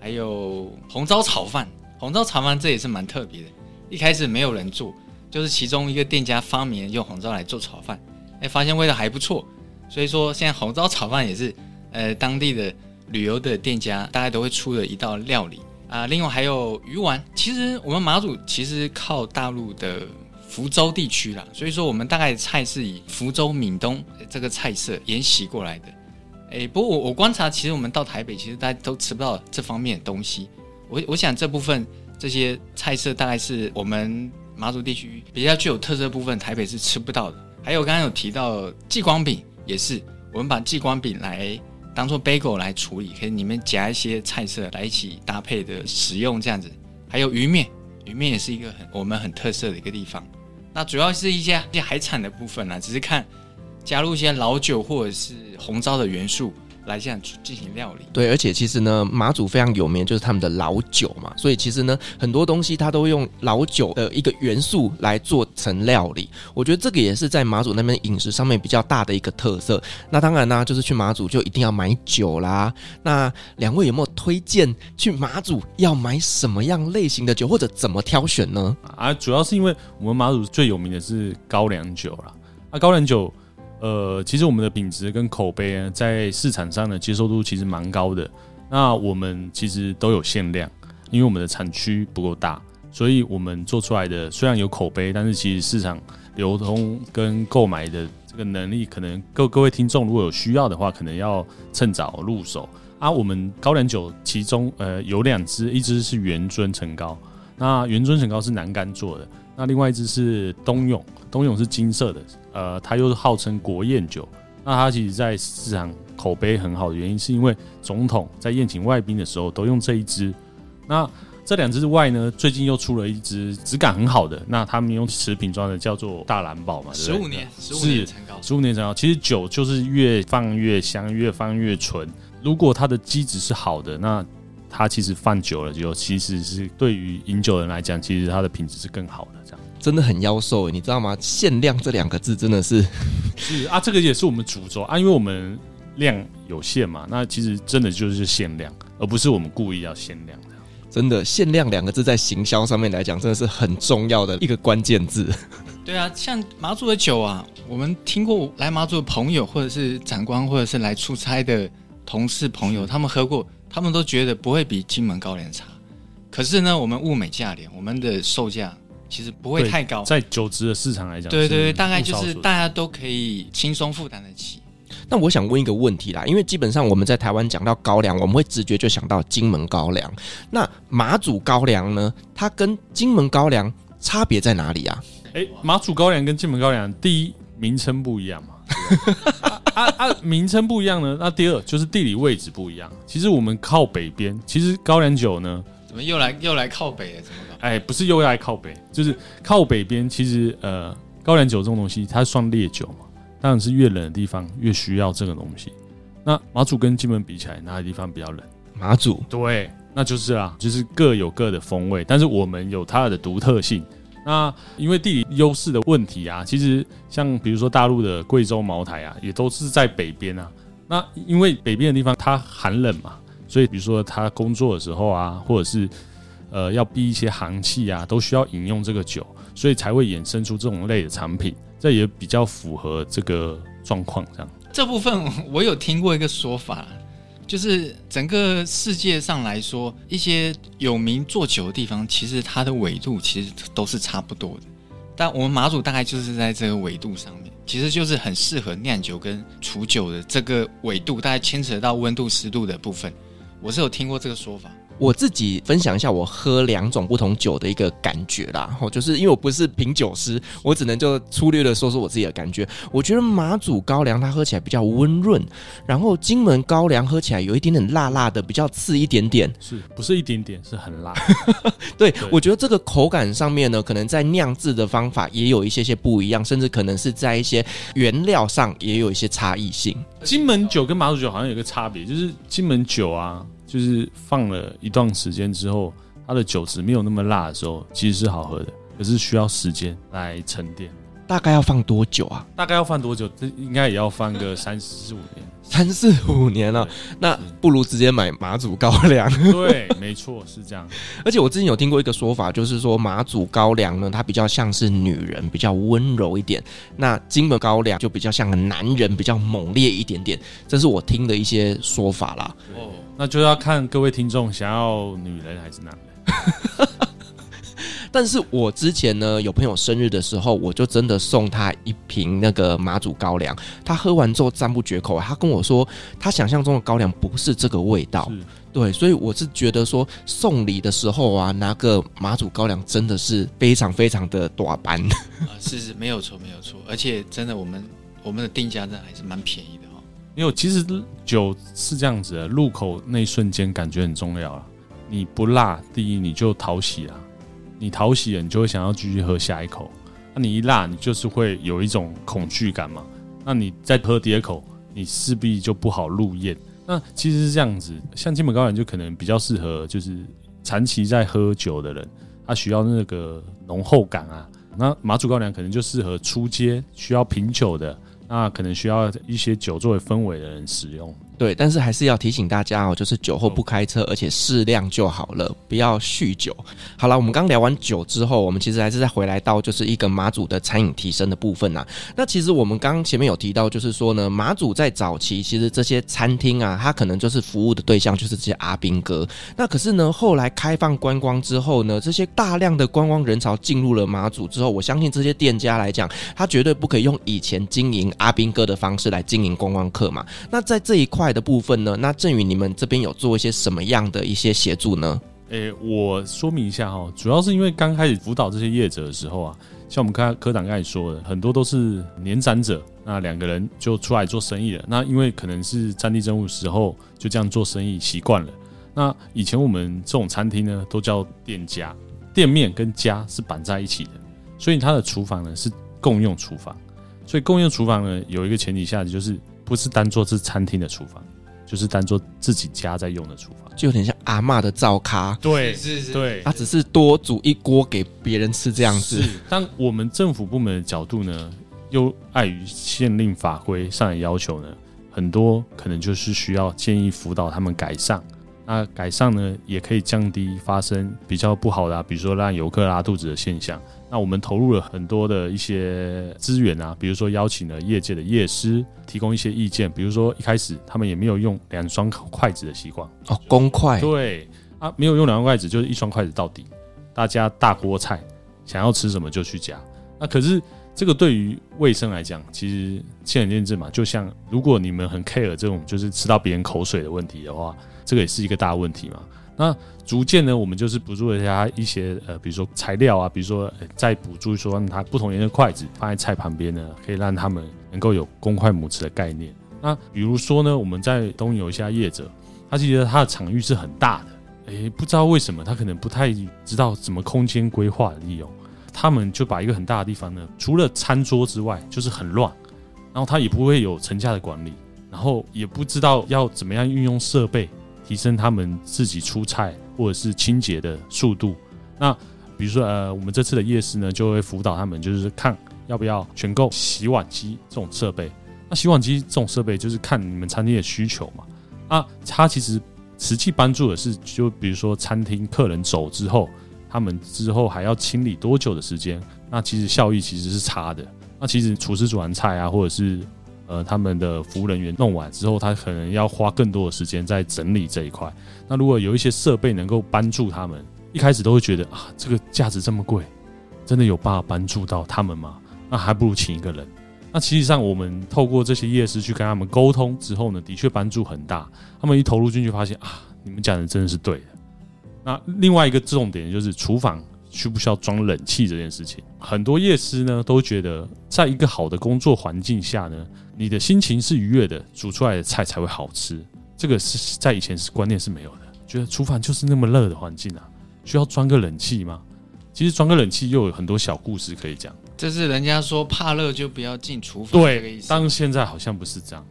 还有红糟炒饭。红糟炒饭这也是蛮特别的，一开始没有人做，就是其中一个店家发明用红糟来做炒饭。发现味道还不错，所以说现在红糟炒饭也是，呃，当地的旅游的店家大概都会出的一道料理啊。另外还有鱼丸。其实我们马祖其实靠大陆的福州地区啦，所以说我们大概菜是以福州闽东这个菜色沿袭过来的。哎，不过我我观察，其实我们到台北，其实大家都吃不到这方面的东西。我我想这部分这些菜色大概是我们马祖地区比较具有特色部分，台北是吃不到的。还有刚刚有提到继光饼，也是我们把继光饼来当做 bagel 来处理，可以里面夹一些菜色来一起搭配的食用，这样子。还有鱼面，鱼面也是一个很我们很特色的一个地方。那主要是一些一些海产的部分啦，只是看加入一些老酒或者是红糟的元素。来这样进行料理，对，而且其实呢，马祖非常有名就是他们的老酒嘛，所以其实呢，很多东西它都用老酒的一个元素来做成料理。我觉得这个也是在马祖那边饮食上面比较大的一个特色。那当然呢，就是去马祖就一定要买酒啦。那两位有没有推荐去马祖要买什么样类型的酒，或者怎么挑选呢？啊，主要是因为我们马祖最有名的是高粱酒啦。啊，高粱酒。呃，其实我们的品质跟口碑呢，在市场上的接受度其实蛮高的。那我们其实都有限量，因为我们的产区不够大，所以我们做出来的虽然有口碑，但是其实市场流通跟购买的这个能力，可能各各位听众如果有需要的话，可能要趁早入手。啊，我们高粱酒其中呃有两支，一支是元樽陈高，那元樽陈高是南竿做的，那另外一支是东涌，东涌是金色的。呃，它又是号称国宴酒，那它其实在市场口碑很好的原因，是因为总统在宴请外宾的时候都用这一支。那这两支之外呢，最近又出了一支质感很好的，那他们用瓷瓶装的，叫做大蓝宝嘛，十五年，十五年陈高，十五年陈高。其实酒就是越放越香，越放越纯。如果它的基质是好的，那它其实放久了就其实是对于饮酒人来讲，其实它的品质是更好的。这样。真的很妖兽，你知道吗？限量这两个字真的是 是啊，这个也是我们主轴啊，因为我们量有限嘛，那其实真的就是限量，而不是我们故意要限量的。真的，限量两个字在行销上面来讲，真的是很重要的一个关键字。对啊，像马祖的酒啊，我们听过来马祖的朋友，或者是长官，或者是来出差的同事朋友，他们喝过，他们都觉得不会比金门高粱差。可是呢，我们物美价廉，我们的售价。其实不会太高，在酒质的市场来讲，对对对，大概就是大家都可以轻松负担得起。那我想问一个问题啦，因为基本上我们在台湾讲到高粱，我们会直觉就想到金门高粱。那马祖高粱呢？它跟金门高粱差别在哪里啊？哎，马祖高粱跟金门高粱，第一名称不一样嘛，啊啊，名称不一样呢。那第二就是地理位置不一样。其实我们靠北边，其实高粱酒呢。怎么又来又来靠北了？怎么搞？哎，不是又来靠北，就是靠北边。其实呃，高粱酒这种东西，它算烈酒嘛，当然是越冷的地方越需要这个东西。那马祖跟金门比起来，哪个地方比较冷？马祖，对，那就是啊，就是各有各的风味，但是我们有它的独特性。那因为地理优势的问题啊，其实像比如说大陆的贵州、茅台啊，也都是在北边啊。那因为北边的地方它寒冷嘛。所以，比如说他工作的时候啊，或者是呃要避一些寒气啊，都需要饮用这个酒，所以才会衍生出这种类的产品。这也比较符合这个状况。这样，这部分我有听过一个说法，就是整个世界上来说，一些有名做酒的地方，其实它的纬度其实都是差不多的。但我们马祖大概就是在这个纬度上面，其实就是很适合酿酒跟储酒的这个纬度，大概牵扯到温度、湿度的部分。我是有听过这个说法。我自己分享一下我喝两种不同酒的一个感觉啦，吼，就是因为我不是品酒师，我只能就粗略的说说我自己的感觉。我觉得马祖高粱它喝起来比较温润，然后金门高粱喝起来有一点点辣辣的，比较刺一点点，是不是一点点？是很辣。对，对我觉得这个口感上面呢，可能在酿制的方法也有一些些不一样，甚至可能是在一些原料上也有一些差异性。金门酒跟马祖酒好像有一个差别，就是金门酒啊。就是放了一段时间之后，它的酒质没有那么辣的时候，其实是好喝的，可是需要时间来沉淀。大概要放多久啊？大概要放多久？这应该也要放个三四五年，三四五年了。那不如直接买马祖高粱。对，没错，是这样。而且我之前有听过一个说法，就是说马祖高粱呢，它比较像是女人，比较温柔一点；那金门高粱就比较像个男人，比较猛烈一点点。这是我听的一些说法啦。哦，那就要看各位听众想要女人还是男人。但是我之前呢，有朋友生日的时候，我就真的送他一瓶那个马祖高粱。他喝完之后赞不绝口，他跟我说，他想象中的高粱不是这个味道。对，所以我是觉得说送礼的时候啊，拿个马祖高粱真的是非常非常的短班。啊，是是，没有错，没有错。而且真的，我们我们的定价真的还是蛮便宜的哈。因为其实酒是这样子的，入口那一瞬间感觉很重要啊。你不辣，第一你就讨喜啊。你讨喜了，你就会想要继续喝下一口。那你一辣，你就是会有一种恐惧感嘛。那你再喝第二口，你势必就不好入咽。那其实是这样子，像金门高粱就可能比较适合，就是长期在喝酒的人，他需要那个浓厚感啊。那马祖高粱可能就适合出街需要品酒的，那可能需要一些酒作为氛围的人使用。对，但是还是要提醒大家哦，就是酒后不开车，而且适量就好了，不要酗酒。好了，我们刚聊完酒之后，我们其实还是再回来到就是一个马祖的餐饮提升的部分呐。那其实我们刚刚前面有提到，就是说呢，马祖在早期其实这些餐厅啊，它可能就是服务的对象就是这些阿兵哥。那可是呢，后来开放观光之后呢，这些大量的观光人潮进入了马祖之后，我相信这些店家来讲，他绝对不可以用以前经营阿兵哥的方式来经营观光客嘛。那在这一块。的部分呢？那震宇，你们这边有做一些什么样的一些协助呢？诶、我说明一下哈，主要是因为刚开始辅导这些业者的时候啊，像我们刚科长刚才说的，很多都是年长者，那两个人就出来做生意了。那因为可能是战地政务时候就这样做生意习惯了。那以前我们这种餐厅呢，都叫店家，店面跟家是绑在一起的，所以它的厨房呢是共用厨房。所以共用厨房呢，有一个前提下就是。不是当做是餐厅的厨房，就是当做自己家在用的厨房，就有点像阿嬷的灶咖。对，是是，对，他只是多煮一锅给别人吃这样子。但我们政府部门的角度呢，又碍于县令法规上的要求呢，很多可能就是需要建议辅导他们改善。那改善呢，也可以降低发生比较不好的啊，比如说让游客拉肚子的现象。那我们投入了很多的一些资源啊，比如说邀请了业界的业师提供一些意见，比如说一开始他们也没有用两双筷子的习惯。哦，公筷。对啊，没有用两双筷子，就是一双筷子到底，大家大锅菜想要吃什么就去夹。那可是这个对于卫生来讲，其实见仁见智嘛。就像如果你们很 care 这种就是吃到别人口水的问题的话，这个也是一个大问题嘛。那逐渐呢，我们就是补助了他一些呃，比如说材料啊，比如说、再补助说让他不同颜色筷子放在菜旁边呢，可以让他们能够有公筷母匙的概念。那比如说呢，我们在东游一下业者，他记得他的场域是很大的，哎、不知道为什么他可能不太知道怎么空间规划的利用，他们就把一个很大的地方呢，除了餐桌之外就是很乱，然后他也不会有层架的管理，然后也不知道要怎么样运用设备。提升他们自己出菜或者是清洁的速度。那比如说，呃，我们这次的夜市呢，就会辅导他们，就是看要不要选购洗碗机这种设备。那洗碗机这种设备，就是看你们餐厅的需求嘛。啊，它其实实际帮助的是，就比如说餐厅客人走之后，他们之后还要清理多久的时间？那其实效益其实是差的。那其实厨师煮完菜啊，或者是呃，他们的服务人员弄完之后，他可能要花更多的时间在整理这一块。那如果有一些设备能够帮助他们，一开始都会觉得啊，这个价值这么贵，真的有办法帮助到他们吗？那还不如请一个人。那其实上，我们透过这些夜市去跟他们沟通之后呢，的确帮助很大。他们一投入进去，发现啊，你们讲的真的是对的。那另外一个重点就是厨房。需不需要装冷气这件事情，很多夜师呢都觉得，在一个好的工作环境下呢，你的心情是愉悦的，煮出来的菜才会好吃。这个是在以前是观念是没有的，觉得厨房就是那么热的环境啊，需要装个冷气吗？其实装个冷气又有很多小故事可以讲。这是人家说怕热就不要进厨房，对，但现在好像不是这样，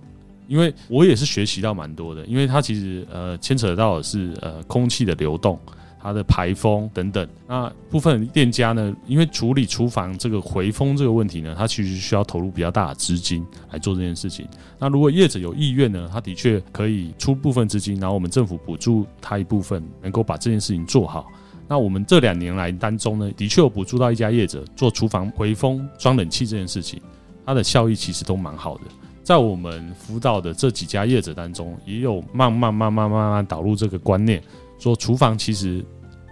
因为我也是学习到蛮多的，因为它其实呃牵扯到的是呃空气的流动。它的排风等等。那部分店家呢，因为处理厨房这个回风这个问题呢，它其实需要投入比较大的资金来做这件事情。那如果业者有意愿呢，他的确可以出部分资金，然后我们政府补助他一部分，能够把这件事情做好。那我们这两年来当中呢，的确有补助到一家业者做厨房回风装冷气这件事情，它的效益其实都蛮好的。在我们辅导的这几家业者当中，也有慢慢慢慢慢慢导入这个观念，说厨房其实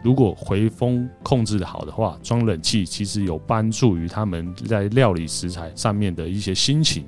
如果回风控制的好的话，装冷气其实有帮助于他们在料理食材上面的一些心情。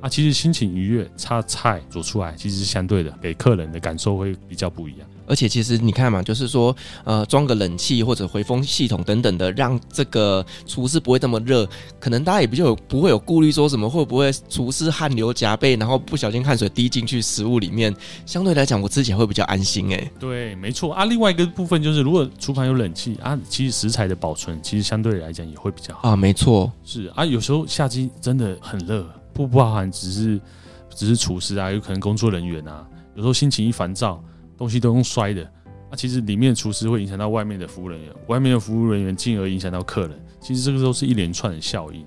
啊，其实心情愉悦，差菜煮出来其实是相对的，给客人的感受会比较不一样。而且其实你看嘛，就是说，呃，装个冷气或者回风系统等等的，让这个厨师不会这么热。可能大家也比较有不会有顾虑，说什么会不会厨师汗流浃背，然后不小心汗水滴进去食物里面。相对来讲，我吃起来会比较安心哎。对，没错啊。另外一个部分就是，如果厨房有冷气啊，其实食材的保存其实相对来讲也会比较好啊。没错，是啊。有时候夏季真的很热，不不包含只是只是厨师啊，有可能工作人员啊，有时候心情一烦躁。东西都用摔的，那、其实里面厨师会影响到外面的服务人员，外面的服务人员进而影响到客人，其实这个都是一连串的效应。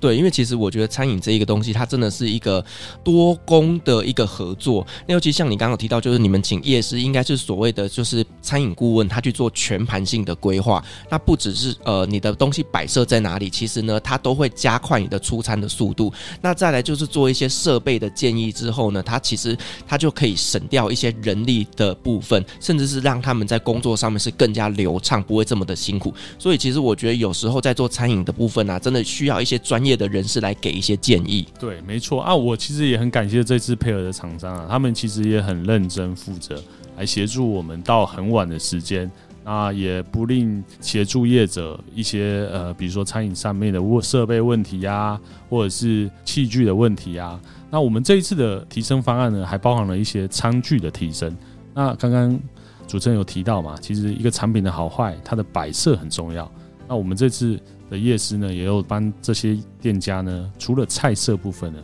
对，因为其实我觉得餐饮这一个东西，它真的是一个多工的一个合作。那尤其像你刚刚提到，就是你们请业师，应该是所谓的就是餐饮顾问，他去做全盘性的规划。那不只是呃你的东西摆设在哪里，其实呢，他都会加快你的出餐的速度。那再来就是做一些设备的建议之后呢，他其实他就可以省掉一些人力的部分，甚至是让他们在工作上面是更加流畅，不会这么的辛苦。所以其实我觉得有时候在做餐饮的部分啊，真的需要一些专业。业的人士来给一些建议，对，没错啊，我其实也很感谢这次配合的厂商啊，他们其实也很认真负责来协助我们到很晚的时间，那也不吝协助业者一些呃，比如说餐饮上面的设备问题啊，或者是器具的问题啊。那我们这一次的提升方案呢，还包含了一些餐具的提升。那刚刚主持人有提到嘛，其实一个产品的好坏，它的摆设很重要。那我们这次。的夜市呢，也有帮这些店家呢，除了菜色部分呢，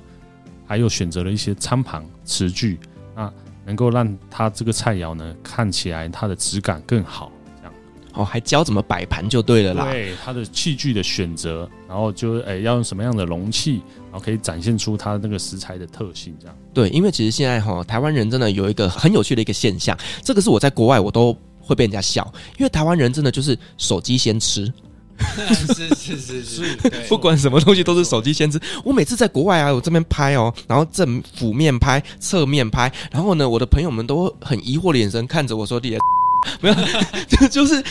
还有选择了一些餐盘、瓷具，那能够让他这个菜肴呢，看起来它的质感更好。这样哦，还教怎么摆盘就对了啦。对，它的器具的选择，然后就诶、欸、要用什么样的容器，然后可以展现出它那个食材的特性。这样对，因为其实现在哈，台湾人真的有一个很有趣的一个现象，这个是我在国外我都会被人家笑，因为台湾人真的就是手机先吃。是是是是，不管什么东西都是手机先吃。我每次在国外啊，我这边拍哦，然后正俯面拍、侧面拍，然后呢，我的朋友们都很疑惑的眼神看着我说：“你 没有，就 就是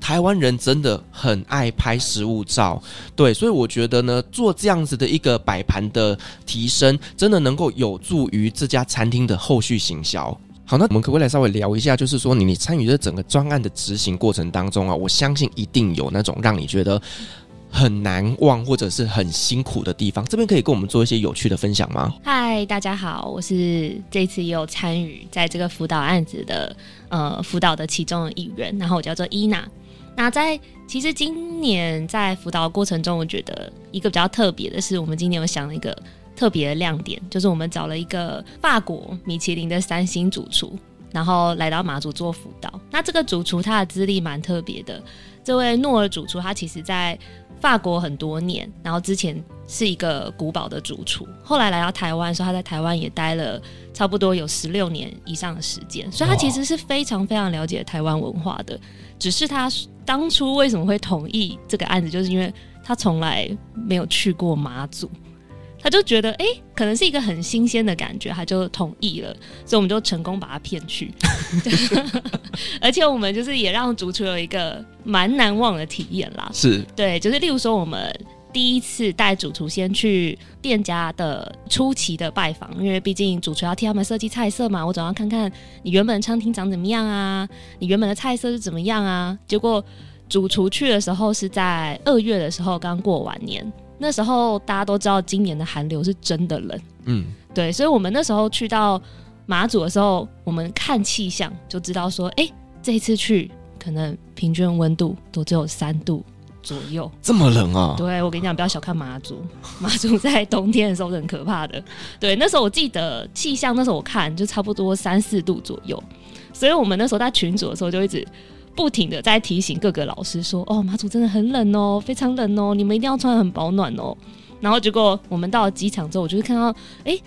台湾人真的很爱拍食物照。”对，所以我觉得呢，做这样子的一个摆盘的提升，真的能够有助于这家餐厅的后续行销。好，那我们可不可以来稍微聊一下，就是说你你参与这整个专案的执行过程当中啊，我相信一定有那种让你觉得很难忘或者是很辛苦的地方，这边可以跟我们做一些有趣的分享吗？嗨，大家好，我是这次也有参与在这个辅导案子的呃辅导的其中的一员，然后我叫做伊娜。那在其实今年在辅导过程中，我觉得一个比较特别的是，我们今年有想了一个。特别的亮点就是我们找了一个法国米其林的三星主厨，然后来到马祖做辅导。那这个主厨他的资历蛮特别的，这位诺尔主厨他其实在法国很多年，然后之前是一个古堡的主厨，后来来到台湾的时候，他在台湾也待了差不多有十六年以上的时间，所以他其实是非常非常了解台湾文化的。只是他当初为什么会同意这个案子，就是因为他从来没有去过马祖。他就觉得，哎、欸，可能是一个很新鲜的感觉，他就同意了，所以我们就成功把他骗去。而且我们就是也让主厨有一个蛮难忘的体验啦。是对，就是例如说，我们第一次带主厨先去店家的初期的拜访，因为毕竟主厨要替他们设计菜色嘛，我总要看看你原本的餐厅长怎么样啊，你原本的菜色是怎么样啊。结果主厨去的时候是在二月的时候，刚过完年。那时候大家都知道，今年的寒流是真的冷。嗯，对，所以我们那时候去到马祖的时候，我们看气象就知道说，哎、欸，这一次去可能平均温度都只有三度左右，这么冷啊？对，我跟你讲，不要小看马祖，马祖在冬天的时候是很可怕的。对，那时候我记得气象，那时候我看就差不多三四度左右，所以我们那时候在群组的时候就一直不停的在提醒各个老师说：“哦，马祖真的很冷哦，非常冷哦，你们一定要穿很保暖哦。”然后结果我们到了机场之后，我就会看到，哎、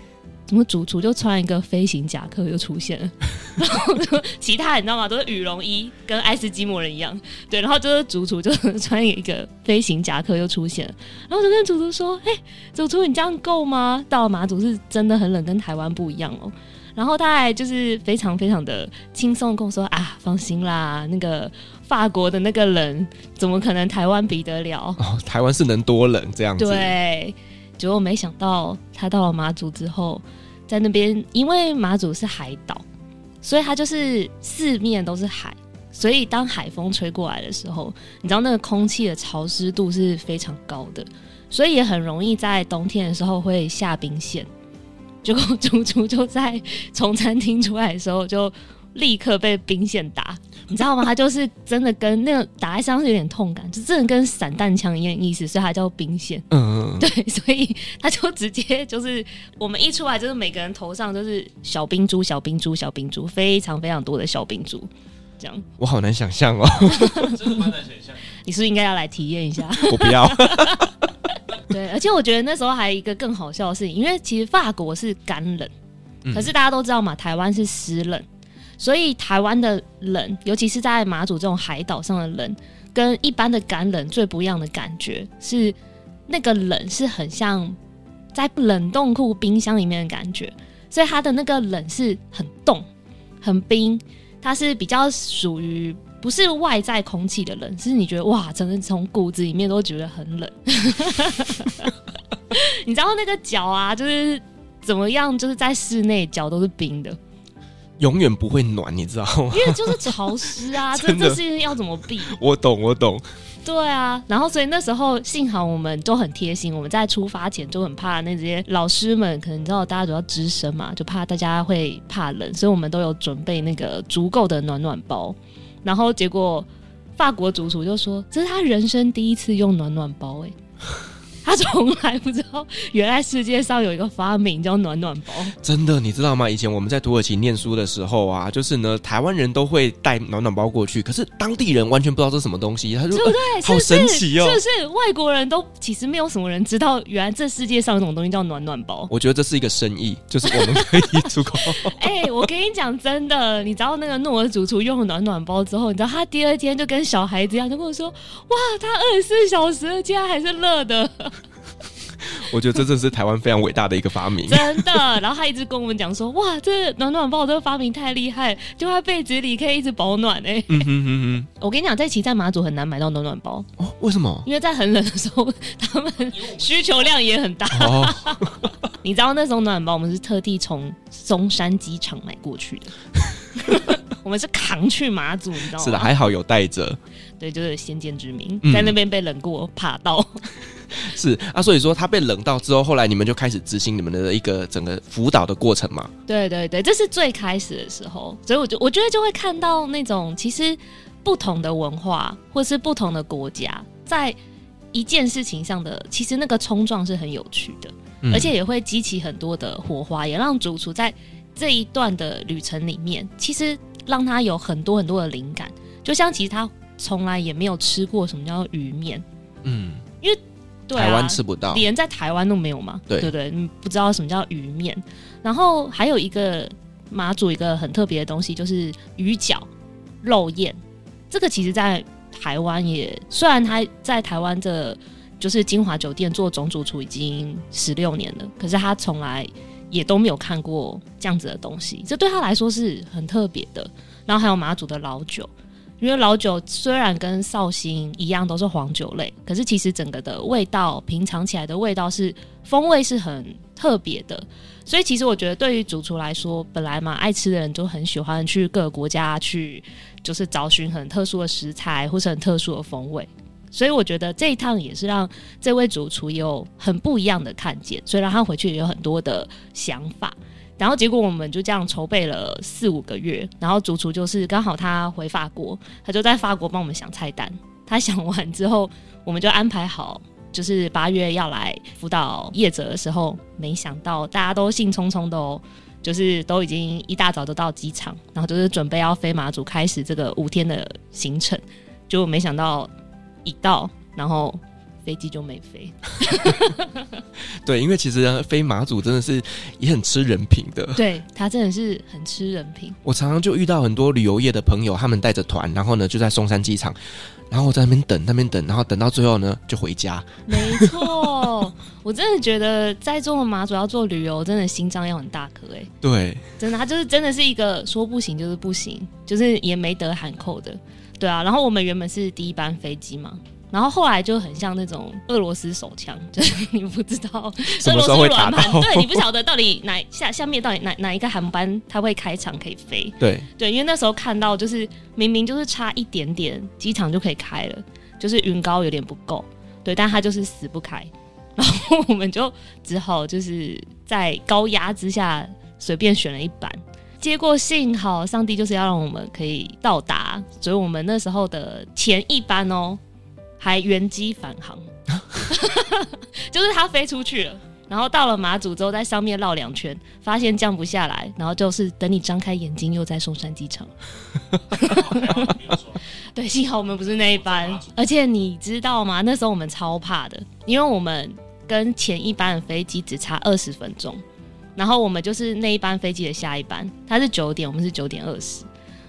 怎么主厨就穿一个飞行夹克就出现了，然后其他你知道吗？都是羽绒衣，跟爱斯基摩人一样。对，然后就是主厨就穿一个飞行夹克就出现了，然后就跟主厨说：“哎、主厨你这样够吗？到了马祖是真的很冷，跟台湾不一样哦。”然后他还就是非常非常的轻松跟我说：“啊，放心啦，那个法国的那个人怎么可能台湾比得了？哦，台湾是能多冷这样子？”对。结果没想到，他到了马祖之后，在那边，因为马祖是海岛，所以它就是四面都是海，所以当海风吹过来的时候，你知道那个空气的潮湿度是非常高的，所以也很容易在冬天的时候会下冰线。结果主厨就在从餐厅出来的时候，就立刻被冰线打。你知道吗？他就是真的跟那个打在身上是有点痛感，就真的跟散弹枪一样意思，所以他叫冰线。嗯，对，所以他就直接就是我们一出来，就是每个人头上都是小冰珠、小冰珠、小冰珠，非常非常多的小冰珠，这样。我好难想象哦，真的蛮难想象。你是不是应该要来体验一下？我不要。对，而且我觉得那时候还有一个更好笑的事情，因为其实法国是干冷，可是大家都知道嘛，台湾是湿冷。所以台湾的冷，尤其是在马祖这种海岛上的冷，跟一般的干冷最不一样的感觉是，那个冷是很像在冷冻库冰箱里面的感觉，所以它的那个冷是很冻、很冰，它是比较属于不是外在空气的冷，是你觉得哇，真的从骨子里面都觉得很冷。你知道那个脚啊，就是怎么样，就是在室内脚都是冰的。永远不会暖，你知道吗？因为就是潮湿啊，这这事情要怎么避？我懂，我懂。对啊，然后所以那时候幸好我们都很贴心，我们在出发前就很怕那些老师们，可能你知道大家主要资深嘛，就怕大家会怕冷，所以我们都有准备那个足够的暖暖包。然后结果法国主厨就说，这是他人生第一次用暖暖包，欸，哎。他从来不知道，原来世界上有一个发明叫暖暖包。真的，你知道吗？以前我们在土耳其念书的时候啊，就是呢，台湾人都会带暖暖包过去，可是当地人完全不知道这是什么东西。他说：“对不对？呃、好神奇哦！”是不是？外国人都其实没有什么人知道，原来这世界上有这种东西叫暖暖包。我觉得这是一个生意，就是我们可以出口。哎、欸，我跟你讲，真的，你知道那个诺尔主厨用了暖暖包之后，你知道他第二天就跟小孩子一样，就跟我说：“哇，他二十四小时竟然还是热的。”我觉得这真是台湾非常伟大的一个发明，真的。然后他一直跟我们讲说：“哇，这暖暖包这个发明太厉害，就在被子里可以一直保暖哎。”嗯哼哼哼。我跟你讲，在其实在马祖很难买到暖暖包哦。为什么？因为在很冷的时候，他们需求量也很大。哦、你知道那时候暖暖包我们是特地从松山机场买过去的，我们是扛去马祖，你知道吗？是的，还好有带着。对，就是先见之明，在那边被冷过，怕到。是啊，所以说他被冷到之后，后来你们就开始执行你们的一个整个辅导的过程嘛？对对对，这是最开始的时候，所以我就我觉得就会看到那种其实不同的文化或是不同的国家，在一件事情上的其实那个冲撞是很有趣的，嗯、而且也会激起很多的火花，也让主厨在这一段的旅程里面，其实让他有很多很多的灵感，就像其实他从来也没有吃过什么叫鱼面，嗯，因为。对啊、台湾吃不到，连在台湾都没有嘛？对对对，你不知道什么叫鱼面。然后还有一个马祖一个很特别的东西，就是鱼饺、肉燕。这个其实，在台湾也虽然他在台湾这就是金华酒店做总主厨已经十六年了，可是他从来也都没有看过这样子的东西，这对他来说是很特别的。然后还有马祖的老酒。因为老酒虽然跟绍兴一样都是黄酒类，可是其实整个的味道品尝起来的味道是风味是很特别的。所以其实我觉得对于主厨来说，本来嘛爱吃的人就很喜欢去各个国家去，就是找寻很特殊的食材或是很特殊的风味。所以我觉得这一趟也是让这位主厨有很不一样的看见，所以让他回去也有很多的想法。然后结果我们就这样筹备了四五个月，然后主厨就是刚好他回法国，他就在法国帮我们想菜单。他想完之后，我们就安排好，就是八月要来辅导业者的时候，没想到大家都兴冲冲的哦，就是都已经一大早都到机场，然后就是准备要飞马祖，开始这个五天的行程，就没想到一到，然后飞机就没飞。对，因为其实飞马祖真的是也很吃人品的。对，他真的是很吃人品。我常常就遇到很多旅游业的朋友，他们带着团，然后呢就在松山机场，然后我在那边等，那边等，然后等到最后呢就回家。没错，我真的觉得在做马祖要做旅游，真的心脏要很大颗哎。对，真的，他就是真的是一个说不行就是不行，就是也没得喊扣的。对啊，然后我们原本是第一班飞机嘛。然后后来就很像那种俄罗斯手枪，就是你不知道什么时候会打到，对，你不晓得到底哪下下面到底哪哪一个航班它会开场可以飞，对。对，因为那时候看到就是明明就是差一点点机场就可以开了，就是云高有点不够，对，但它就是死不开，然后我们就只好就是在高压之下随便选了一班，结果幸好上帝就是要让我们可以到达，所以我们那时候的前一班哦。还原机返航，就是它飞出去了，然后到了马祖之后，在上面绕两圈，发现降不下来，然后就是等你张开眼睛，又在松山机场。对，幸好我们不是那一班，而且你知道吗？那时候我们超怕的，因为我们跟前一班的飞机只差二十分钟，然后我们就是那一班飞机的下一班，它是九点，我们是九点二十，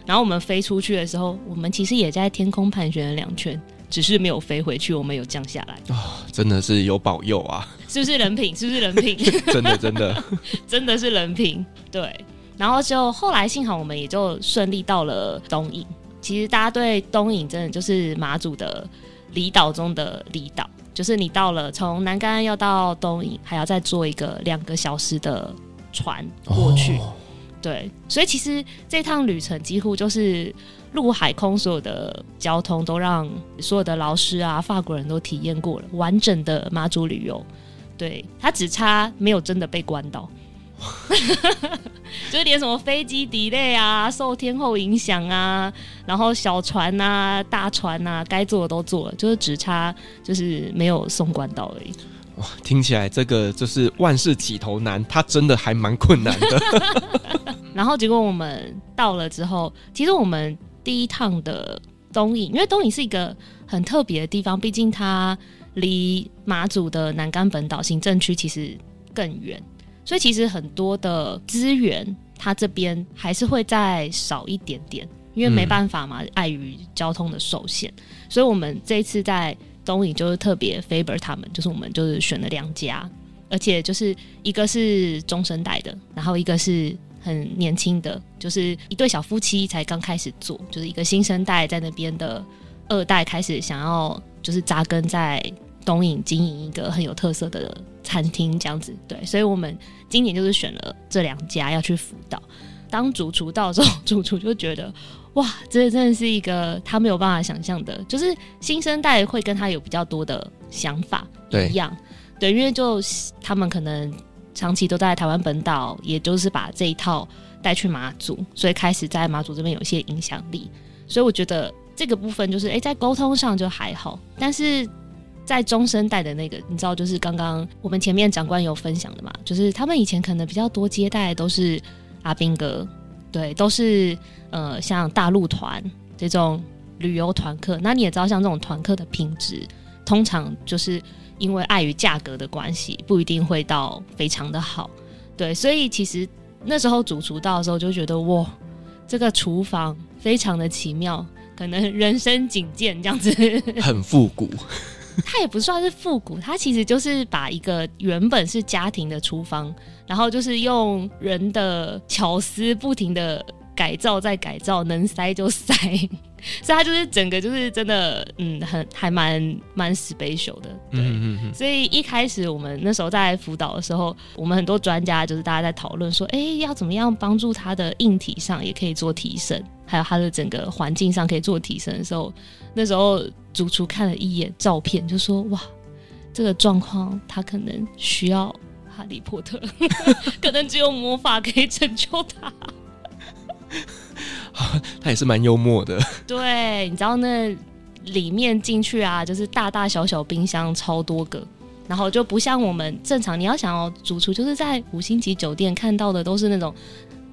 然后我们飞出去的时候，我们其实也在天空盘旋了两圈。只是没有飞回去，我们有降下来哦，真的是有保佑啊！是不是人品？是不是人品？真的，真的，真的是人品。对，然后就后来幸好我们也就顺利到了东引。其实大家对东引真的就是马祖的离岛中的离岛，就是你到了从南竿要到东引，还要再坐一个两个小时的船过去。哦。对，所以其实这趟旅程几乎就是。陆海空所有的交通都让所有的老师啊、法国人都体验过了完整的马祖旅游，对，他只差没有真的被关到，就是连什么飞机 delay 啊、受天候影响啊，然后小船啊、大船啊，该做的都做了，就是只差就是没有送关到而已。哇，听起来这个就是万事起头难，它真的还蛮困难的。然后结果我们到了之后，其实我们。第一趟的东引，因为东引是一个很特别的地方，毕竟它离马祖的南竿本岛行政区其实更远，所以其实很多的资源，它这边还是会再少一点点，因为没办法嘛，碍于交通的受限，所以我们这一次在东影就是特别 favor 他们，就是我们就是选了两家，而且就是一个是中生代的，然后一个是。很年轻的，就是一对小夫妻才刚开始做，就是一个新生代在那边的二代开始想要就是扎根在东影经营一个很有特色的餐厅这样子，对，所以我们今年就是选了这两家要去辅导。当主厨到的时候，主厨就觉得哇，这真的是一个他没有办法想象的，就是新生代会跟他有比较多的想法一样，对，对，因为就他们可能。长期都在台湾本岛，也就是把这一套带去马祖，所以开始在马祖这边有一些影响力。所以我觉得这个部分就是，诶，在沟通上就还好，但是在中生代的那个，你知道，就是刚刚我们前面长官有分享的嘛，就是他们以前可能比较多接待都是阿兵哥，对，都是呃像大陆团这种旅游团客。那你也知道，像这种团客的品质，通常就是。因为碍于价格的关系，不一定会到非常的好，对，所以其实那时候主厨到的时候就觉得哇，这个厨房非常的奇妙，可能人生仅见这样子，很复古。它也不算是复古，它其实就是把一个原本是家庭的厨房，然后就是用人的巧思不停的改造再改造，能塞就塞。所以它就是整个就是真的，嗯，很还蛮蛮 special 的，对。嗯嗯嗯。所以一开始我们那时候在辅导的时候，我们很多专家就是大家在讨论说，哎、欸，要怎么样帮助他的硬体上也可以做提升，还有他的整个环境上可以做提升的时候，那时候主厨看了一眼照片，就说，哇，这个状况他可能需要哈利波特，可能只有魔法可以拯救他。他也是蛮幽默的。对，你知道那里面进去啊，就是大大小小冰箱超多个，然后就不像我们正常，你要想要主厨就是在五星级酒店看到的都是那种，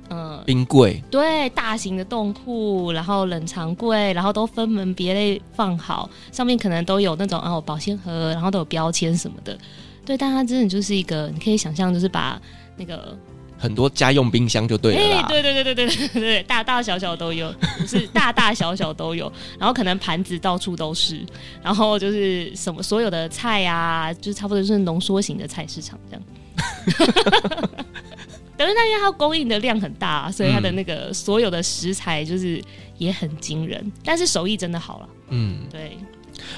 呃，冰柜，对，大型的冻库，然后冷藏柜，然后都分门别类放好，上面可能都有那种哦保鲜盒，然后都有标签什么的，对，但它真的就是一个，你可以想象就是把那个。很多家用冰箱就对了啦，欸、对对对对对对对，大大小小都有，是大大小小都有，然后可能盘子到处都是，然后就是什么所有的菜啊，就是差不多就是浓缩型的菜市场这样。等于那边它供应的量很大，所以它的那个所有的食材就是也很惊人，但是手艺真的好了，嗯，对。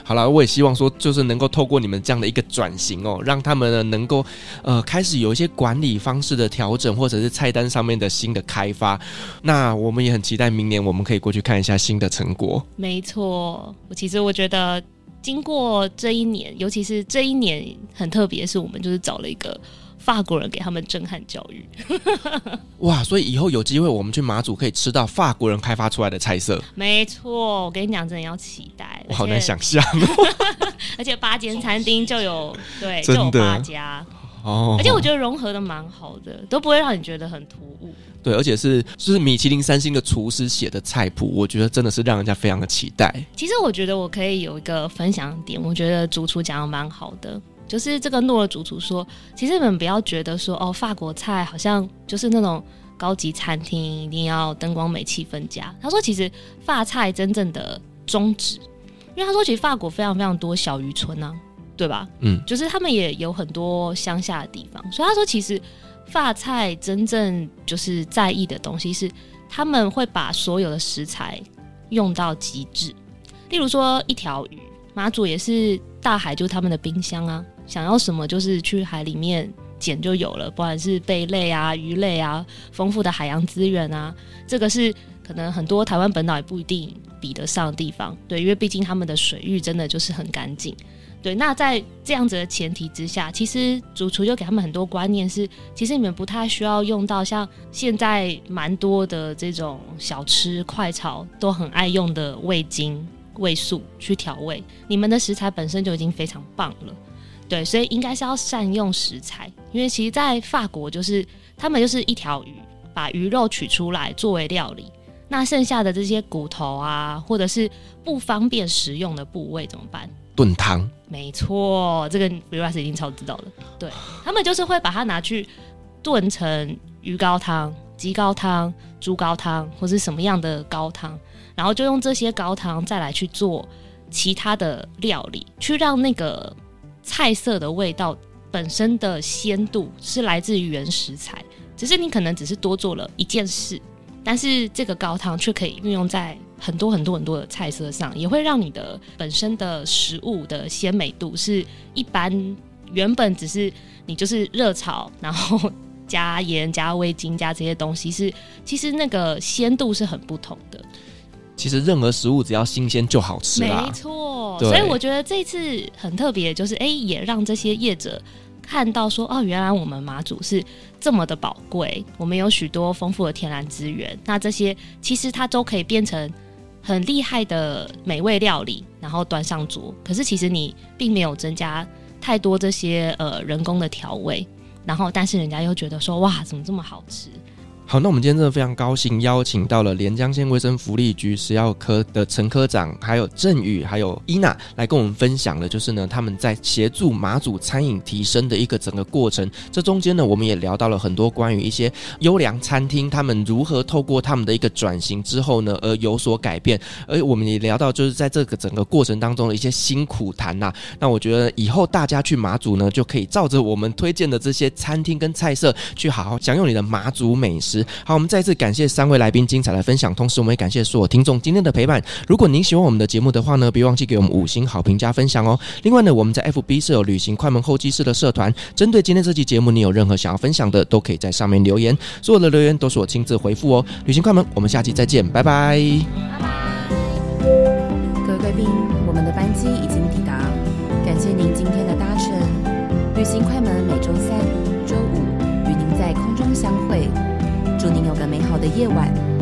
好了，我也希望说，就是能够透过你们这样的一个转型哦，让他们呢能够呃开始有一些管理方式的调整，或者是菜单上面的新的开发。那我们也很期待明年我们可以过去看一下新的成果。没错，我其实我觉得经过这一年，尤其是这一年很特别，是我们就是找了一个。法国人给他们震撼教育，哇！所以以后有机会我们去马祖可以吃到法国人开发出来的菜色。没错，我跟你讲，真的要期待。我好难想象，而且八间餐厅就有对，就有八家哦。而且我觉得融合的蛮好的，都不会让你觉得很突兀。对，而且是就是米其林三星的厨师写的菜谱，我觉得真的是让人家非常的期待。其实我觉得我可以有一个分享点，我觉得主厨讲的蛮好的。就是这个诺尔主厨说，其实你们不要觉得说哦，法国菜好像就是那种高级餐厅一定要灯光美、气氛佳。他说，其实法菜真正的宗旨，因为他说，其实法国非常非常多小渔村啊，对吧？嗯，就是他们也有很多乡下的地方，所以他说，其实发菜真正就是在意的东西是，他们会把所有的食材用到极致。例如说，一条鱼，马祖也是大海，就是他们的冰箱啊。想要什么就是去海里面捡就有了，不管是贝类啊、鱼类啊，丰富的海洋资源啊，这个是可能很多台湾本岛也不一定比得上的地方。对，因为毕竟他们的水域真的就是很干净。对，那在这样子的前提之下，其实主厨就给他们很多观念是，其实你们不太需要用到像现在蛮多的这种小吃快炒都很爱用的味精、味素去调味，你们的食材本身就已经非常棒了。对，所以应该是要善用食材，因为其实，在法国就是他们就是一条鱼，把鱼肉取出来作为料理，那剩下的这些骨头啊，或者是不方便食用的部位怎么办？炖汤。没错，这个 Firas 已经超知道了。对，他们就是会把它拿去炖成鱼高汤、鸡高汤、猪高汤，或是什么样的高汤，然后就用这些高汤再来去做其他的料理，去让那个。菜色的味道本身的鲜度是来自于原食材，只是你可能只是多做了一件事，但是这个高汤却可以运用在很多很多很多的菜色上，也会让你的本身的食物的鲜美度是一般原本只是你就是热炒，然后加盐、加味精、加这些东西是，其实那个鲜度是很不同的。其实任何食物只要新鲜就好吃啦，没错。所以我觉得这次很特别，就是哎，也让这些业者看到说，哦，原来我们马祖是这么的宝贵，我们有许多丰富的天然资源。那这些其实它都可以变成很厉害的美味料理，然后端上桌。可是其实你并没有增加太多这些呃人工的调味，然后但是人家又觉得说，哇，怎么这么好吃？好，那我们今天真的非常高兴，邀请到了连江县卫生福利局食药科的陈科长，还有郑宇，还有伊娜来跟我们分享的，就是呢他们在协助马祖餐饮提升的一个整个过程。这中间呢，我们也聊到了很多关于一些优良餐厅他们如何透过他们的一个转型之后呢，而有所改变。而我们也聊到，就是在这个整个过程当中的一些辛苦谈呐。那我觉得以后大家去马祖呢，就可以照着我们推荐的这些餐厅跟菜色，去好好享用你的马祖美食。好，我们再次感谢三位来宾精彩的分享，同时我们也感谢所有听众今天的陪伴。如果您喜欢我们的节目的话呢，别忘记给我们五星好评加分享哦。另外呢，我们在 FB 设有旅行快门候机室的社团，针对今天这期节目，你有任何想要分享的，都可以在上面留言，所有的留言都是我亲自回复哦。旅行快门，我们下期再见，拜拜。拜拜。各位贵宾，我们的班机已经抵达，感谢您今天的搭乘。旅行快门夜晚。